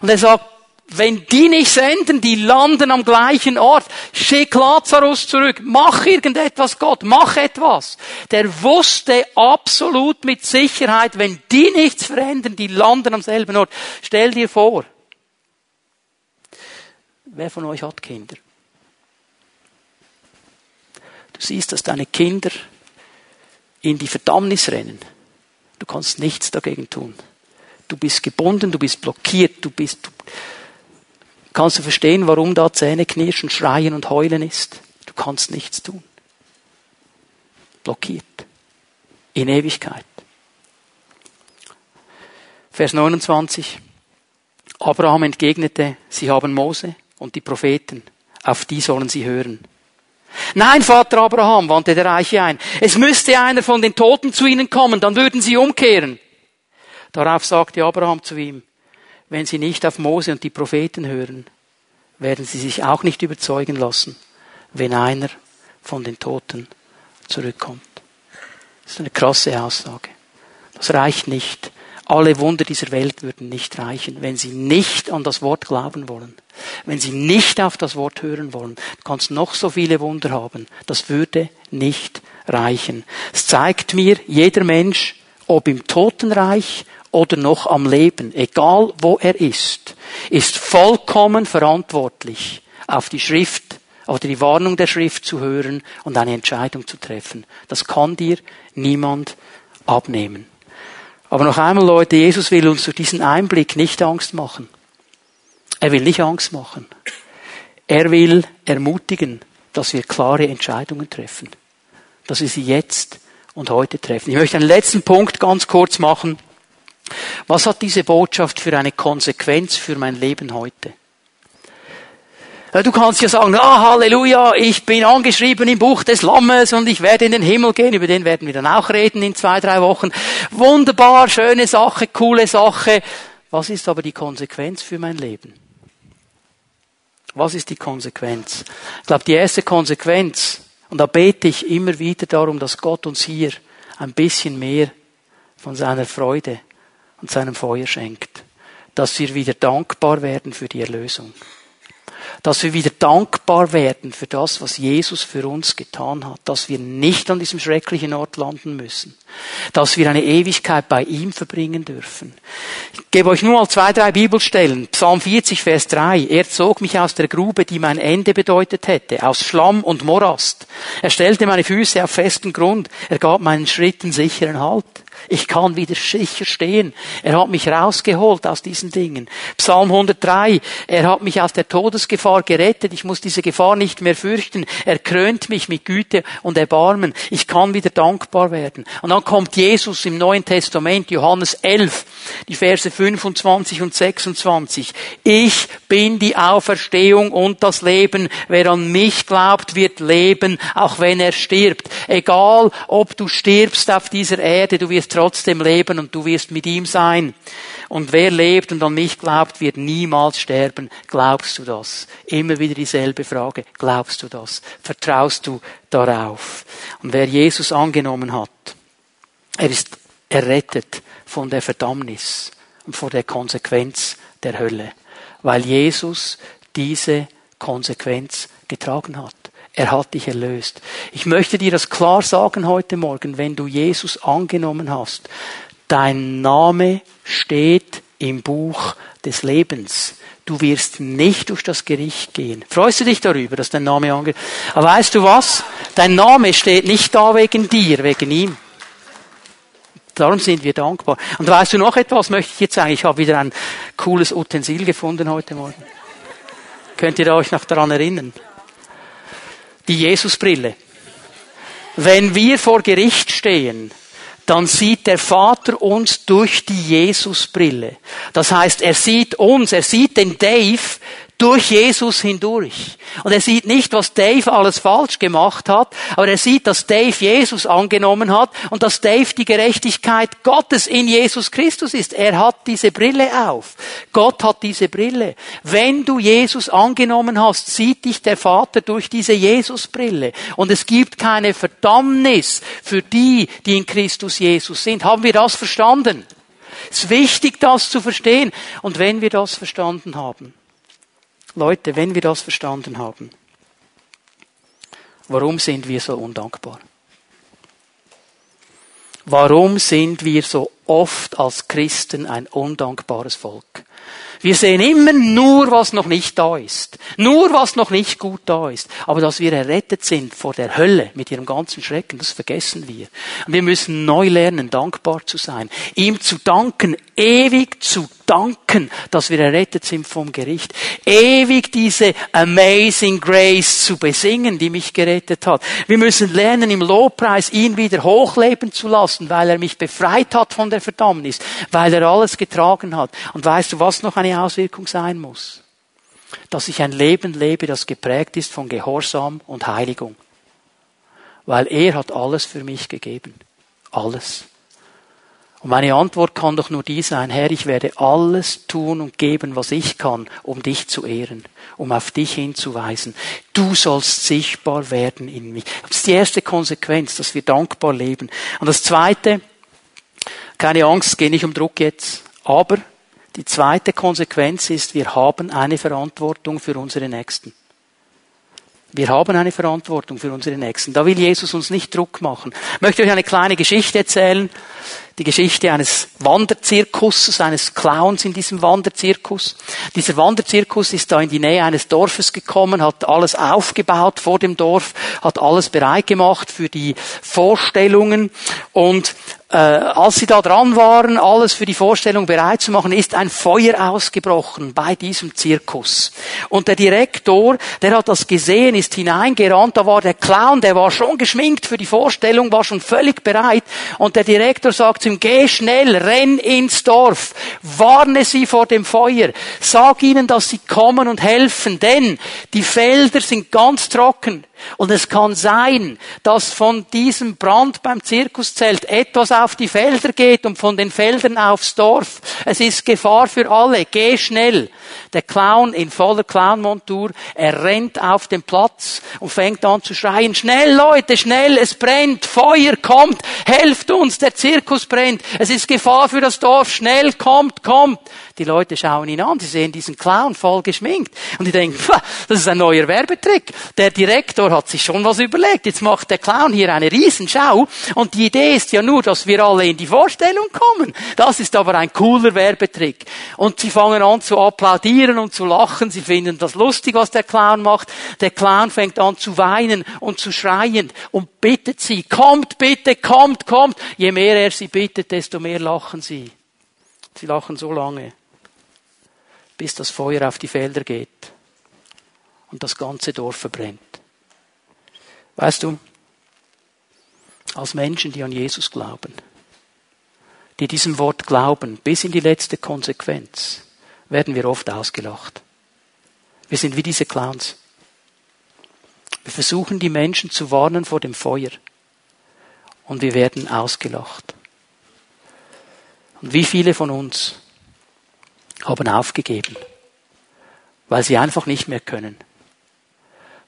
Und er sagt, wenn die nicht senden, die landen am gleichen Ort. Schick Lazarus zurück. Mach irgendetwas, Gott. Mach etwas. Der wusste absolut mit Sicherheit, wenn die nichts verändern, die landen am selben Ort. Stell dir vor. Wer von euch hat Kinder? Du siehst, dass deine Kinder in die Verdammnis rennen. Du kannst nichts dagegen tun. Du bist gebunden, du bist blockiert, du bist, du kannst du verstehen, warum da Zähne knirschen, schreien und heulen ist. Du kannst nichts tun. Blockiert. In Ewigkeit. Vers 29. Abraham entgegnete, sie haben Mose und die Propheten, auf die sollen sie hören. Nein, Vater Abraham, wandte der Reiche ein. Es müsste einer von den Toten zu ihnen kommen, dann würden sie umkehren. Darauf sagte Abraham zu ihm, wenn sie nicht auf Mose und die Propheten hören, werden sie sich auch nicht überzeugen lassen, wenn einer von den Toten zurückkommt. Das ist eine krasse Aussage. Das reicht nicht. Alle Wunder dieser Welt würden nicht reichen, wenn sie nicht an das Wort glauben wollen. Wenn sie nicht auf das Wort hören wollen. Du kannst noch so viele Wunder haben. Das würde nicht reichen. Es zeigt mir, jeder Mensch, ob im Totenreich oder noch am Leben, egal wo er ist, ist vollkommen verantwortlich, auf die Schrift oder die Warnung der Schrift zu hören und eine Entscheidung zu treffen. Das kann dir niemand abnehmen. Aber noch einmal, Leute, Jesus will uns durch diesen Einblick nicht Angst machen. Er will nicht Angst machen. Er will ermutigen, dass wir klare Entscheidungen treffen. Dass wir sie jetzt und heute treffen. Ich möchte einen letzten Punkt ganz kurz machen. Was hat diese Botschaft für eine Konsequenz für mein Leben heute? Du kannst ja sagen, ah, Halleluja, ich bin angeschrieben im Buch des Lammes und ich werde in den Himmel gehen. Über den werden wir dann auch reden in zwei, drei Wochen. Wunderbar, schöne Sache, coole Sache. Was ist aber die Konsequenz für mein Leben? Was ist die Konsequenz? Ich glaube, die erste Konsequenz, und da bete ich immer wieder darum, dass Gott uns hier ein bisschen mehr von seiner Freude und seinem Feuer schenkt. Dass wir wieder dankbar werden für die Erlösung dass wir wieder dankbar werden für das, was Jesus für uns getan hat, dass wir nicht an diesem schrecklichen Ort landen müssen, dass wir eine Ewigkeit bei ihm verbringen dürfen. Ich gebe euch nur mal zwei, drei Bibelstellen. Psalm 40, Vers 3. Er zog mich aus der Grube, die mein Ende bedeutet hätte, aus Schlamm und Morast. Er stellte meine Füße auf festen Grund. Er gab meinen Schritten sicheren Halt. Ich kann wieder sicher stehen. Er hat mich rausgeholt aus diesen Dingen. Psalm 103. Er hat mich aus der Todesgefahr gerettet. Ich muss diese Gefahr nicht mehr fürchten. Er krönt mich mit Güte und Erbarmen. Ich kann wieder dankbar werden. Und dann kommt Jesus im Neuen Testament, Johannes 11, die Verse 25 und 26. Ich bin die Auferstehung und das Leben. Wer an mich glaubt, wird leben, auch wenn er stirbt. Egal, ob du stirbst auf dieser Erde, du wirst trotzdem leben und du wirst mit ihm sein. Und wer lebt und an mich glaubt, wird niemals sterben. Glaubst du das? Immer wieder dieselbe Frage. Glaubst du das? Vertraust du darauf? Und wer Jesus angenommen hat, er ist errettet von der Verdammnis und vor der Konsequenz der Hölle. Weil Jesus diese Konsequenz getragen hat. Er hat dich erlöst. Ich möchte dir das klar sagen heute Morgen, wenn du Jesus angenommen hast, dein Name steht im Buch des Lebens. Du wirst nicht durch das Gericht gehen. Freust du dich darüber, dass dein Name angeht? Aber weißt du was? Dein Name steht nicht da wegen dir, wegen ihm. Darum sind wir dankbar. Und weißt du noch etwas, möchte ich jetzt sagen? Ich habe wieder ein cooles Utensil gefunden heute Morgen. Könnt ihr euch noch daran erinnern? Die Jesusbrille. Wenn wir vor Gericht stehen, dann sieht der Vater uns durch die Jesusbrille. Das heißt, er sieht uns, er sieht den Dave durch Jesus hindurch. Und er sieht nicht, was Dave alles falsch gemacht hat, aber er sieht, dass Dave Jesus angenommen hat und dass Dave die Gerechtigkeit Gottes in Jesus Christus ist. Er hat diese Brille auf. Gott hat diese Brille. Wenn du Jesus angenommen hast, sieht dich der Vater durch diese Jesusbrille. Und es gibt keine Verdammnis für die, die in Christus Jesus sind. Haben wir das verstanden? Es ist wichtig, das zu verstehen. Und wenn wir das verstanden haben, Leute, wenn wir das verstanden haben, warum sind wir so undankbar? Warum sind wir so oft als Christen ein undankbares Volk? Wir sehen immer nur, was noch nicht da ist. Nur, was noch nicht gut da ist. Aber dass wir errettet sind vor der Hölle mit ihrem ganzen Schrecken, das vergessen wir. Und wir müssen neu lernen, dankbar zu sein. Ihm zu danken, ewig zu danken, dass wir errettet sind vom Gericht. Ewig diese Amazing Grace zu besingen, die mich gerettet hat. Wir müssen lernen, im Lobpreis ihn wieder hochleben zu lassen, weil er mich befreit hat von der Verdammnis, weil er alles getragen hat. Und weißt du, was noch eine Auswirkung sein muss. Dass ich ein Leben lebe, das geprägt ist von Gehorsam und Heiligung. Weil er hat alles für mich gegeben. Alles. Und meine Antwort kann doch nur die sein, Herr, ich werde alles tun und geben, was ich kann, um dich zu ehren, um auf dich hinzuweisen. Du sollst sichtbar werden in mich. Das ist die erste Konsequenz, dass wir dankbar leben. Und das zweite, keine Angst, gehe nicht um Druck jetzt, aber die zweite Konsequenz ist, wir haben eine Verantwortung für unsere Nächsten. Wir haben eine Verantwortung für unsere Nächsten. Da will Jesus uns nicht Druck machen. Ich möchte euch eine kleine Geschichte erzählen. Die Geschichte eines Wanderzirkusses, eines Clowns in diesem Wanderzirkus. Dieser Wanderzirkus ist da in die Nähe eines Dorfes gekommen, hat alles aufgebaut vor dem Dorf, hat alles bereit gemacht für die Vorstellungen und äh, als sie da dran waren, alles für die Vorstellung bereit zu machen, ist ein Feuer ausgebrochen bei diesem Zirkus. Und der Direktor, der hat das gesehen, ist hineingerannt, da war der Clown, der war schon geschminkt für die Vorstellung, war schon völlig bereit. Und der Direktor sagt zu ihm, geh schnell, renn ins Dorf, warne sie vor dem Feuer, sag ihnen, dass sie kommen und helfen, denn die Felder sind ganz trocken. Und es kann sein, dass von diesem Brand beim Zirkuszelt etwas auf die Felder geht und von den Feldern aufs Dorf. Es ist Gefahr für alle. Geh schnell. Der Clown in voller Clownmontur, er rennt auf den Platz und fängt an zu schreien, schnell Leute, schnell, es brennt, Feuer kommt, helft uns, der Zirkus brennt, es ist Gefahr für das Dorf, schnell, kommt, kommt. Die Leute schauen ihn an, sie sehen diesen Clown voll geschminkt und die denken, das ist ein neuer Werbetrick. Der Direktor hat sich schon was überlegt. Jetzt macht der Clown hier eine Riesenschau und die Idee ist ja nur, dass wir alle in die Vorstellung kommen. Das ist aber ein cooler Werbetrick. Und sie fangen an zu applaudieren und zu lachen. Sie finden das lustig, was der Clown macht. Der Clown fängt an zu weinen und zu schreien und bittet sie, kommt bitte, kommt, kommt. Je mehr er sie bittet, desto mehr lachen sie. Sie lachen so lange bis das Feuer auf die Felder geht und das ganze Dorf verbrennt. Weißt du, als Menschen, die an Jesus glauben, die diesem Wort glauben, bis in die letzte Konsequenz, werden wir oft ausgelacht. Wir sind wie diese Clowns. Wir versuchen die Menschen zu warnen vor dem Feuer und wir werden ausgelacht. Und wie viele von uns haben aufgegeben, weil sie einfach nicht mehr können,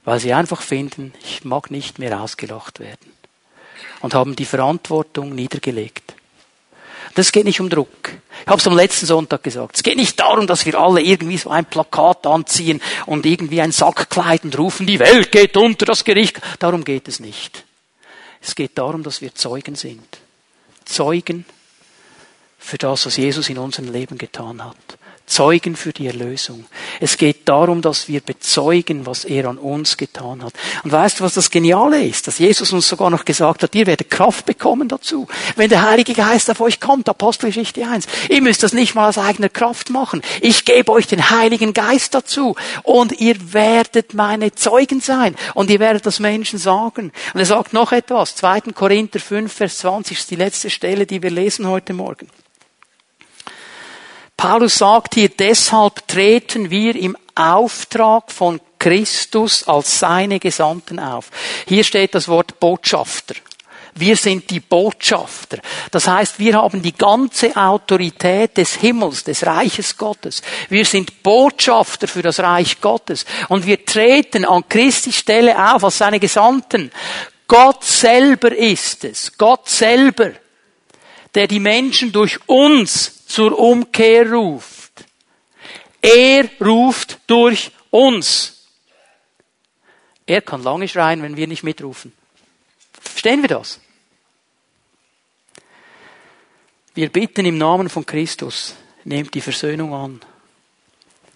weil sie einfach finden, ich mag nicht mehr ausgelacht werden und haben die Verantwortung niedergelegt. Das geht nicht um Druck. Ich habe es am letzten Sonntag gesagt. Es geht nicht darum, dass wir alle irgendwie so ein Plakat anziehen und irgendwie ein Sackkleid und rufen, die Welt geht unter das Gericht. Darum geht es nicht. Es geht darum, dass wir Zeugen sind. Zeugen für das, was Jesus in unserem Leben getan hat. Zeugen für die Erlösung. Es geht darum, dass wir bezeugen, was er an uns getan hat. Und weißt du, was das Geniale ist? Dass Jesus uns sogar noch gesagt hat, ihr werdet Kraft bekommen dazu. Wenn der Heilige Geist auf euch kommt, Apostelgeschichte 1. Ihr müsst das nicht mal aus eigener Kraft machen. Ich gebe euch den Heiligen Geist dazu. Und ihr werdet meine Zeugen sein. Und ihr werdet das Menschen sagen. Und er sagt noch etwas. 2. Korinther 5, Vers 20 ist die letzte Stelle, die wir lesen heute Morgen. Paulus sagt hier, deshalb treten wir im Auftrag von Christus als seine Gesandten auf. Hier steht das Wort Botschafter. Wir sind die Botschafter. Das heißt, wir haben die ganze Autorität des Himmels, des Reiches Gottes. Wir sind Botschafter für das Reich Gottes. Und wir treten an Christi Stelle auf als seine Gesandten. Gott selber ist es. Gott selber, der die Menschen durch uns zur Umkehr ruft. Er ruft durch uns. Er kann lange schreien, wenn wir nicht mitrufen. Verstehen wir das? Wir bitten im Namen von Christus, nehmt die Versöhnung an,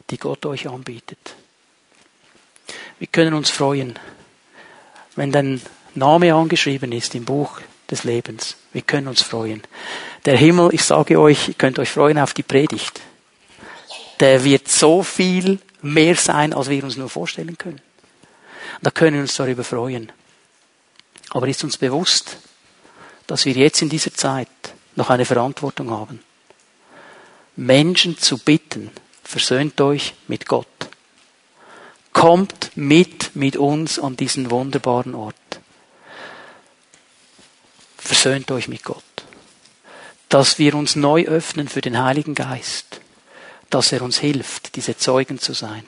die Gott euch anbietet. Wir können uns freuen, wenn dein Name angeschrieben ist im Buch des Lebens. Wir können uns freuen. Der Himmel, ich sage euch, ihr könnt euch freuen auf die Predigt. Der wird so viel mehr sein, als wir uns nur vorstellen können. Da können wir uns darüber freuen. Aber ist uns bewusst, dass wir jetzt in dieser Zeit noch eine Verantwortung haben, Menschen zu bitten, versöhnt euch mit Gott. Kommt mit mit uns an diesen wunderbaren Ort. Versöhnt euch mit Gott. Dass wir uns neu öffnen für den Heiligen Geist, dass er uns hilft, diese Zeugen zu sein,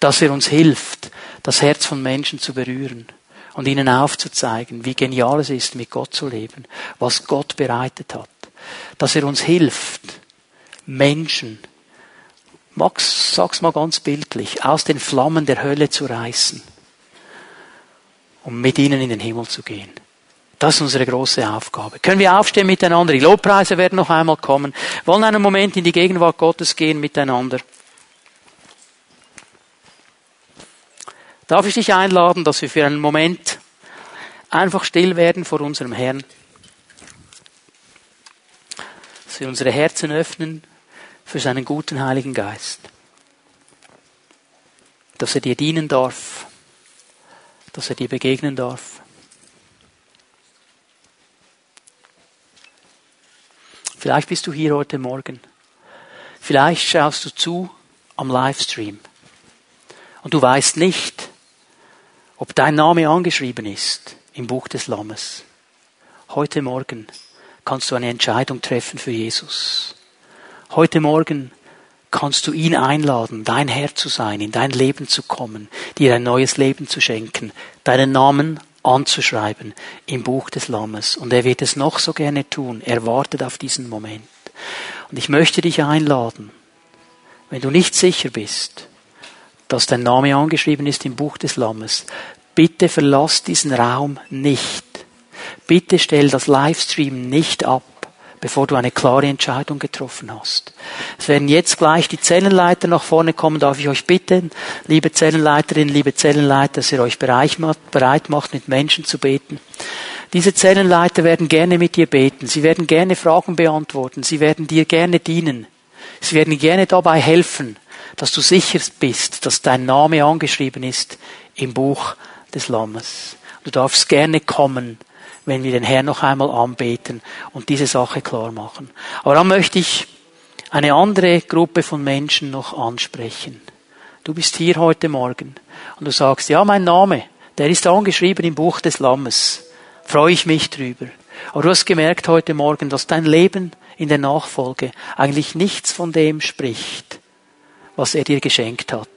dass er uns hilft, das Herz von Menschen zu berühren und ihnen aufzuzeigen, wie genial es ist, mit Gott zu leben, was Gott bereitet hat, dass er uns hilft, Menschen, Max, sag's mal ganz bildlich, aus den Flammen der Hölle zu reißen, um mit ihnen in den Himmel zu gehen. Das ist unsere große Aufgabe. Können wir aufstehen miteinander? Die Lobpreise werden noch einmal kommen. Wir wollen einen Moment in die Gegenwart Gottes gehen miteinander. Darf ich dich einladen, dass wir für einen Moment einfach still werden vor unserem Herrn? Dass wir unsere Herzen öffnen für seinen guten Heiligen Geist. Dass er dir dienen darf. Dass er dir begegnen darf. Vielleicht bist du hier heute Morgen. Vielleicht schaust du zu am Livestream. Und du weißt nicht, ob dein Name angeschrieben ist im Buch des Lammes. Heute Morgen kannst du eine Entscheidung treffen für Jesus. Heute Morgen kannst du ihn einladen, dein Herr zu sein, in dein Leben zu kommen, dir ein neues Leben zu schenken, deinen Namen anzuschreiben im Buch des Lammes. Und er wird es noch so gerne tun. Er wartet auf diesen Moment. Und ich möchte dich einladen, wenn du nicht sicher bist, dass dein Name angeschrieben ist im Buch des Lammes, bitte verlass diesen Raum nicht. Bitte stell das Livestream nicht ab bevor du eine klare Entscheidung getroffen hast. Es werden jetzt gleich die Zellenleiter nach vorne kommen. Darf ich euch bitten, liebe Zellenleiterinnen, liebe Zellenleiter, dass ihr euch bereit macht, mit Menschen zu beten. Diese Zellenleiter werden gerne mit dir beten. Sie werden gerne Fragen beantworten. Sie werden dir gerne dienen. Sie werden gerne dabei helfen, dass du sicher bist, dass dein Name angeschrieben ist im Buch des Lammes. Du darfst gerne kommen wenn wir den Herrn noch einmal anbeten und diese Sache klar machen. Aber dann möchte ich eine andere Gruppe von Menschen noch ansprechen. Du bist hier heute Morgen und du sagst, ja, mein Name, der ist angeschrieben im Buch des Lammes. Freue ich mich drüber. Aber du hast gemerkt heute Morgen, dass dein Leben in der Nachfolge eigentlich nichts von dem spricht, was er dir geschenkt hat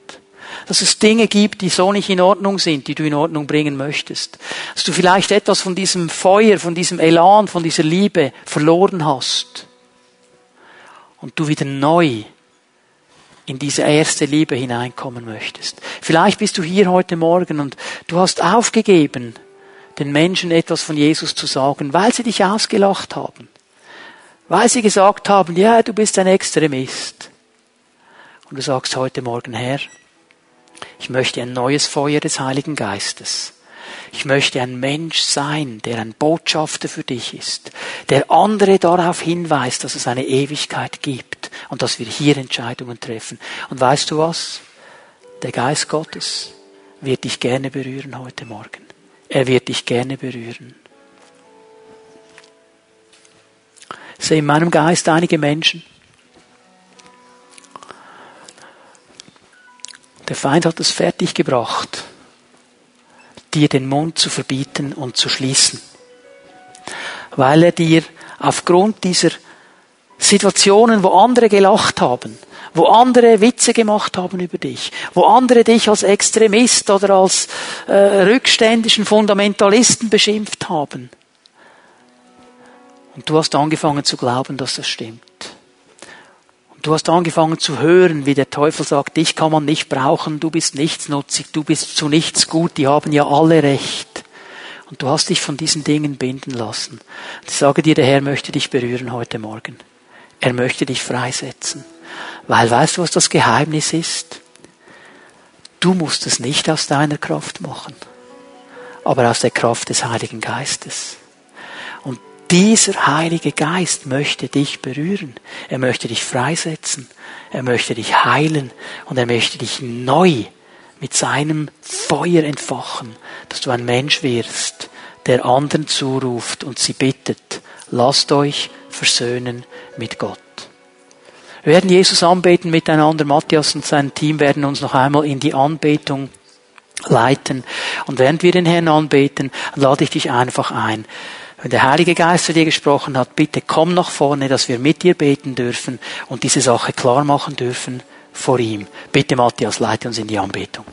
dass es Dinge gibt, die so nicht in Ordnung sind, die du in Ordnung bringen möchtest. Dass du vielleicht etwas von diesem Feuer, von diesem Elan, von dieser Liebe verloren hast. Und du wieder neu in diese erste Liebe hineinkommen möchtest. Vielleicht bist du hier heute Morgen und du hast aufgegeben, den Menschen etwas von Jesus zu sagen, weil sie dich ausgelacht haben Weil sie gesagt haben, ja, du bist ein Extremist. Und du sagst heute Morgen, Herr, ich möchte ein neues Feuer des Heiligen Geistes. Ich möchte ein Mensch sein, der ein Botschafter für dich ist, der andere darauf hinweist, dass es eine Ewigkeit gibt und dass wir hier Entscheidungen treffen. Und weißt du was? Der Geist Gottes wird dich gerne berühren heute Morgen. Er wird dich gerne berühren. Ich sehe in meinem Geist einige Menschen. Der Feind hat es fertiggebracht, dir den Mund zu verbieten und zu schließen. Weil er dir aufgrund dieser Situationen, wo andere gelacht haben, wo andere Witze gemacht haben über dich, wo andere dich als Extremist oder als äh, rückständischen Fundamentalisten beschimpft haben. Und du hast angefangen zu glauben, dass das stimmt. Du hast angefangen zu hören, wie der Teufel sagt, dich kann man nicht brauchen, du bist nichtsnutzig, du bist zu nichts gut, die haben ja alle recht. Und du hast dich von diesen Dingen binden lassen. Ich sage dir, der Herr möchte dich berühren heute Morgen. Er möchte dich freisetzen. Weil weißt du, was das Geheimnis ist? Du musst es nicht aus deiner Kraft machen, aber aus der Kraft des Heiligen Geistes. Dieser Heilige Geist möchte dich berühren. Er möchte dich freisetzen. Er möchte dich heilen. Und er möchte dich neu mit seinem Feuer entfachen, dass du ein Mensch wirst, der anderen zuruft und sie bittet, lasst euch versöhnen mit Gott. Wir werden Jesus anbeten miteinander. Matthias und sein Team werden uns noch einmal in die Anbetung leiten. Und während wir den Herrn anbeten, lade ich dich einfach ein, wenn der Heilige Geist zu dir gesprochen hat, bitte komm nach vorne, dass wir mit dir beten dürfen und diese Sache klar machen dürfen vor ihm. Bitte Matthias, leite uns in die Anbetung.